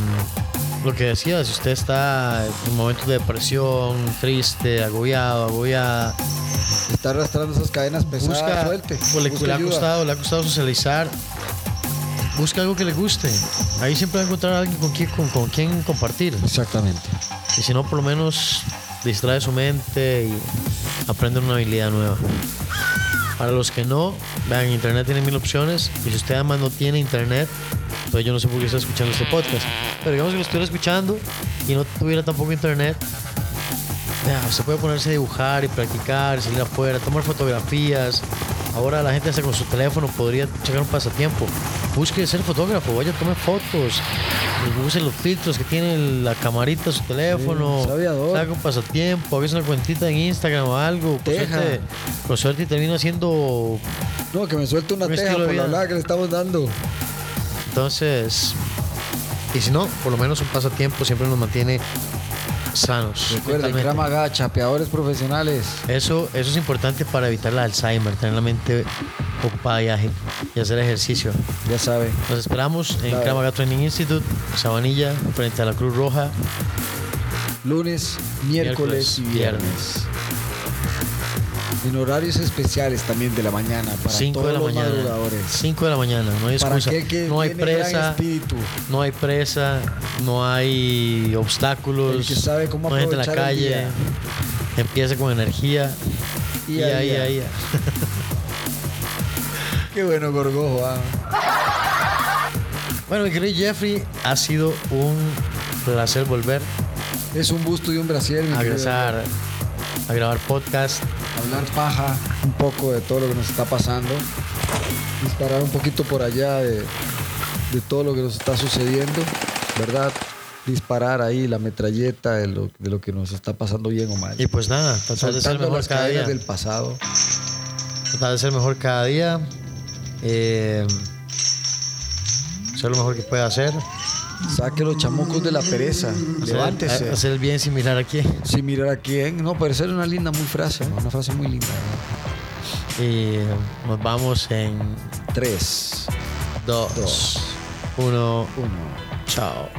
lo que decía, si usted está en momentos de depresión, triste, agobiado, agobiada, Está arrastrando esas cadenas pesadas, busca, suelte. o le, ha costado, le ha costado socializar, busca algo que le guste. Ahí siempre va a encontrar a alguien con quien, con, con quien compartir. Exactamente. Y si no, por lo menos distrae su mente y aprende una habilidad nueva. Para los que no, vean, internet tiene mil opciones. Y si usted además no tiene internet, pues yo no sé por qué está escuchando este podcast. Pero digamos que lo estuviera escuchando y no tuviera tampoco internet, se puede ponerse a dibujar y practicar, salir afuera, tomar fotografías. Ahora la gente hasta con su teléfono podría checar un pasatiempo. Busque ser fotógrafo, vaya, tome fotos. Use los filtros que tiene la camarita su teléfono. Sí. Haga un pasatiempo, haga una cuentita en Instagram o algo. Con suerte, con suerte y termina haciendo. No, que me suelte una Un teja por la hablada que le estamos dando. Entonces, y si no, por lo menos un pasatiempo siempre nos mantiene sanos. Recuerden. Kramaga, chapeadores profesionales. Eso, eso es importante para evitar el Alzheimer, tener la mente ocupada y ágil y hacer ejercicio. Ya sabe. Nos esperamos en Claro. Kramaga Training Institute, Sabanilla, frente a la Cruz Roja. Lunes, miércoles, y viernes. En horarios especiales también de la mañana para 5 todos de la los mañana. madrugadores. 5 de la mañana, no hay Para excusa. no hay presa, no hay presa, no hay obstáculos. El que sabe cómo no hay gente en la calle. Empieza con energía. Y, ahí, ahí, ahí. Qué bueno, Gorgojo. ah. Bueno, mi querido Jeffrey, ha sido un placer volver Es un busto y un brasier. a a grabar podcast. Hablar paja un poco de todo lo que nos está pasando. Disparar un poquito por allá de, de todo lo que nos está sucediendo. ¿Verdad? Disparar ahí la metralleta de lo, de lo que nos está pasando bien o mal. Y pues nada, tratar de ser mejor las cada día. del pasado. Tratar de ser mejor cada día. Eh, ser lo mejor que pueda hacer. Saque los chamucos de la pereza. Hacer- Levántese. Hacer el bien sin mirar aquí. Sin mirar a quién. No, pero esa una linda muy frase. ¿no? Una frase muy linda. Y nos vamos en Tres, 2, Dos. 1. uno. Chao.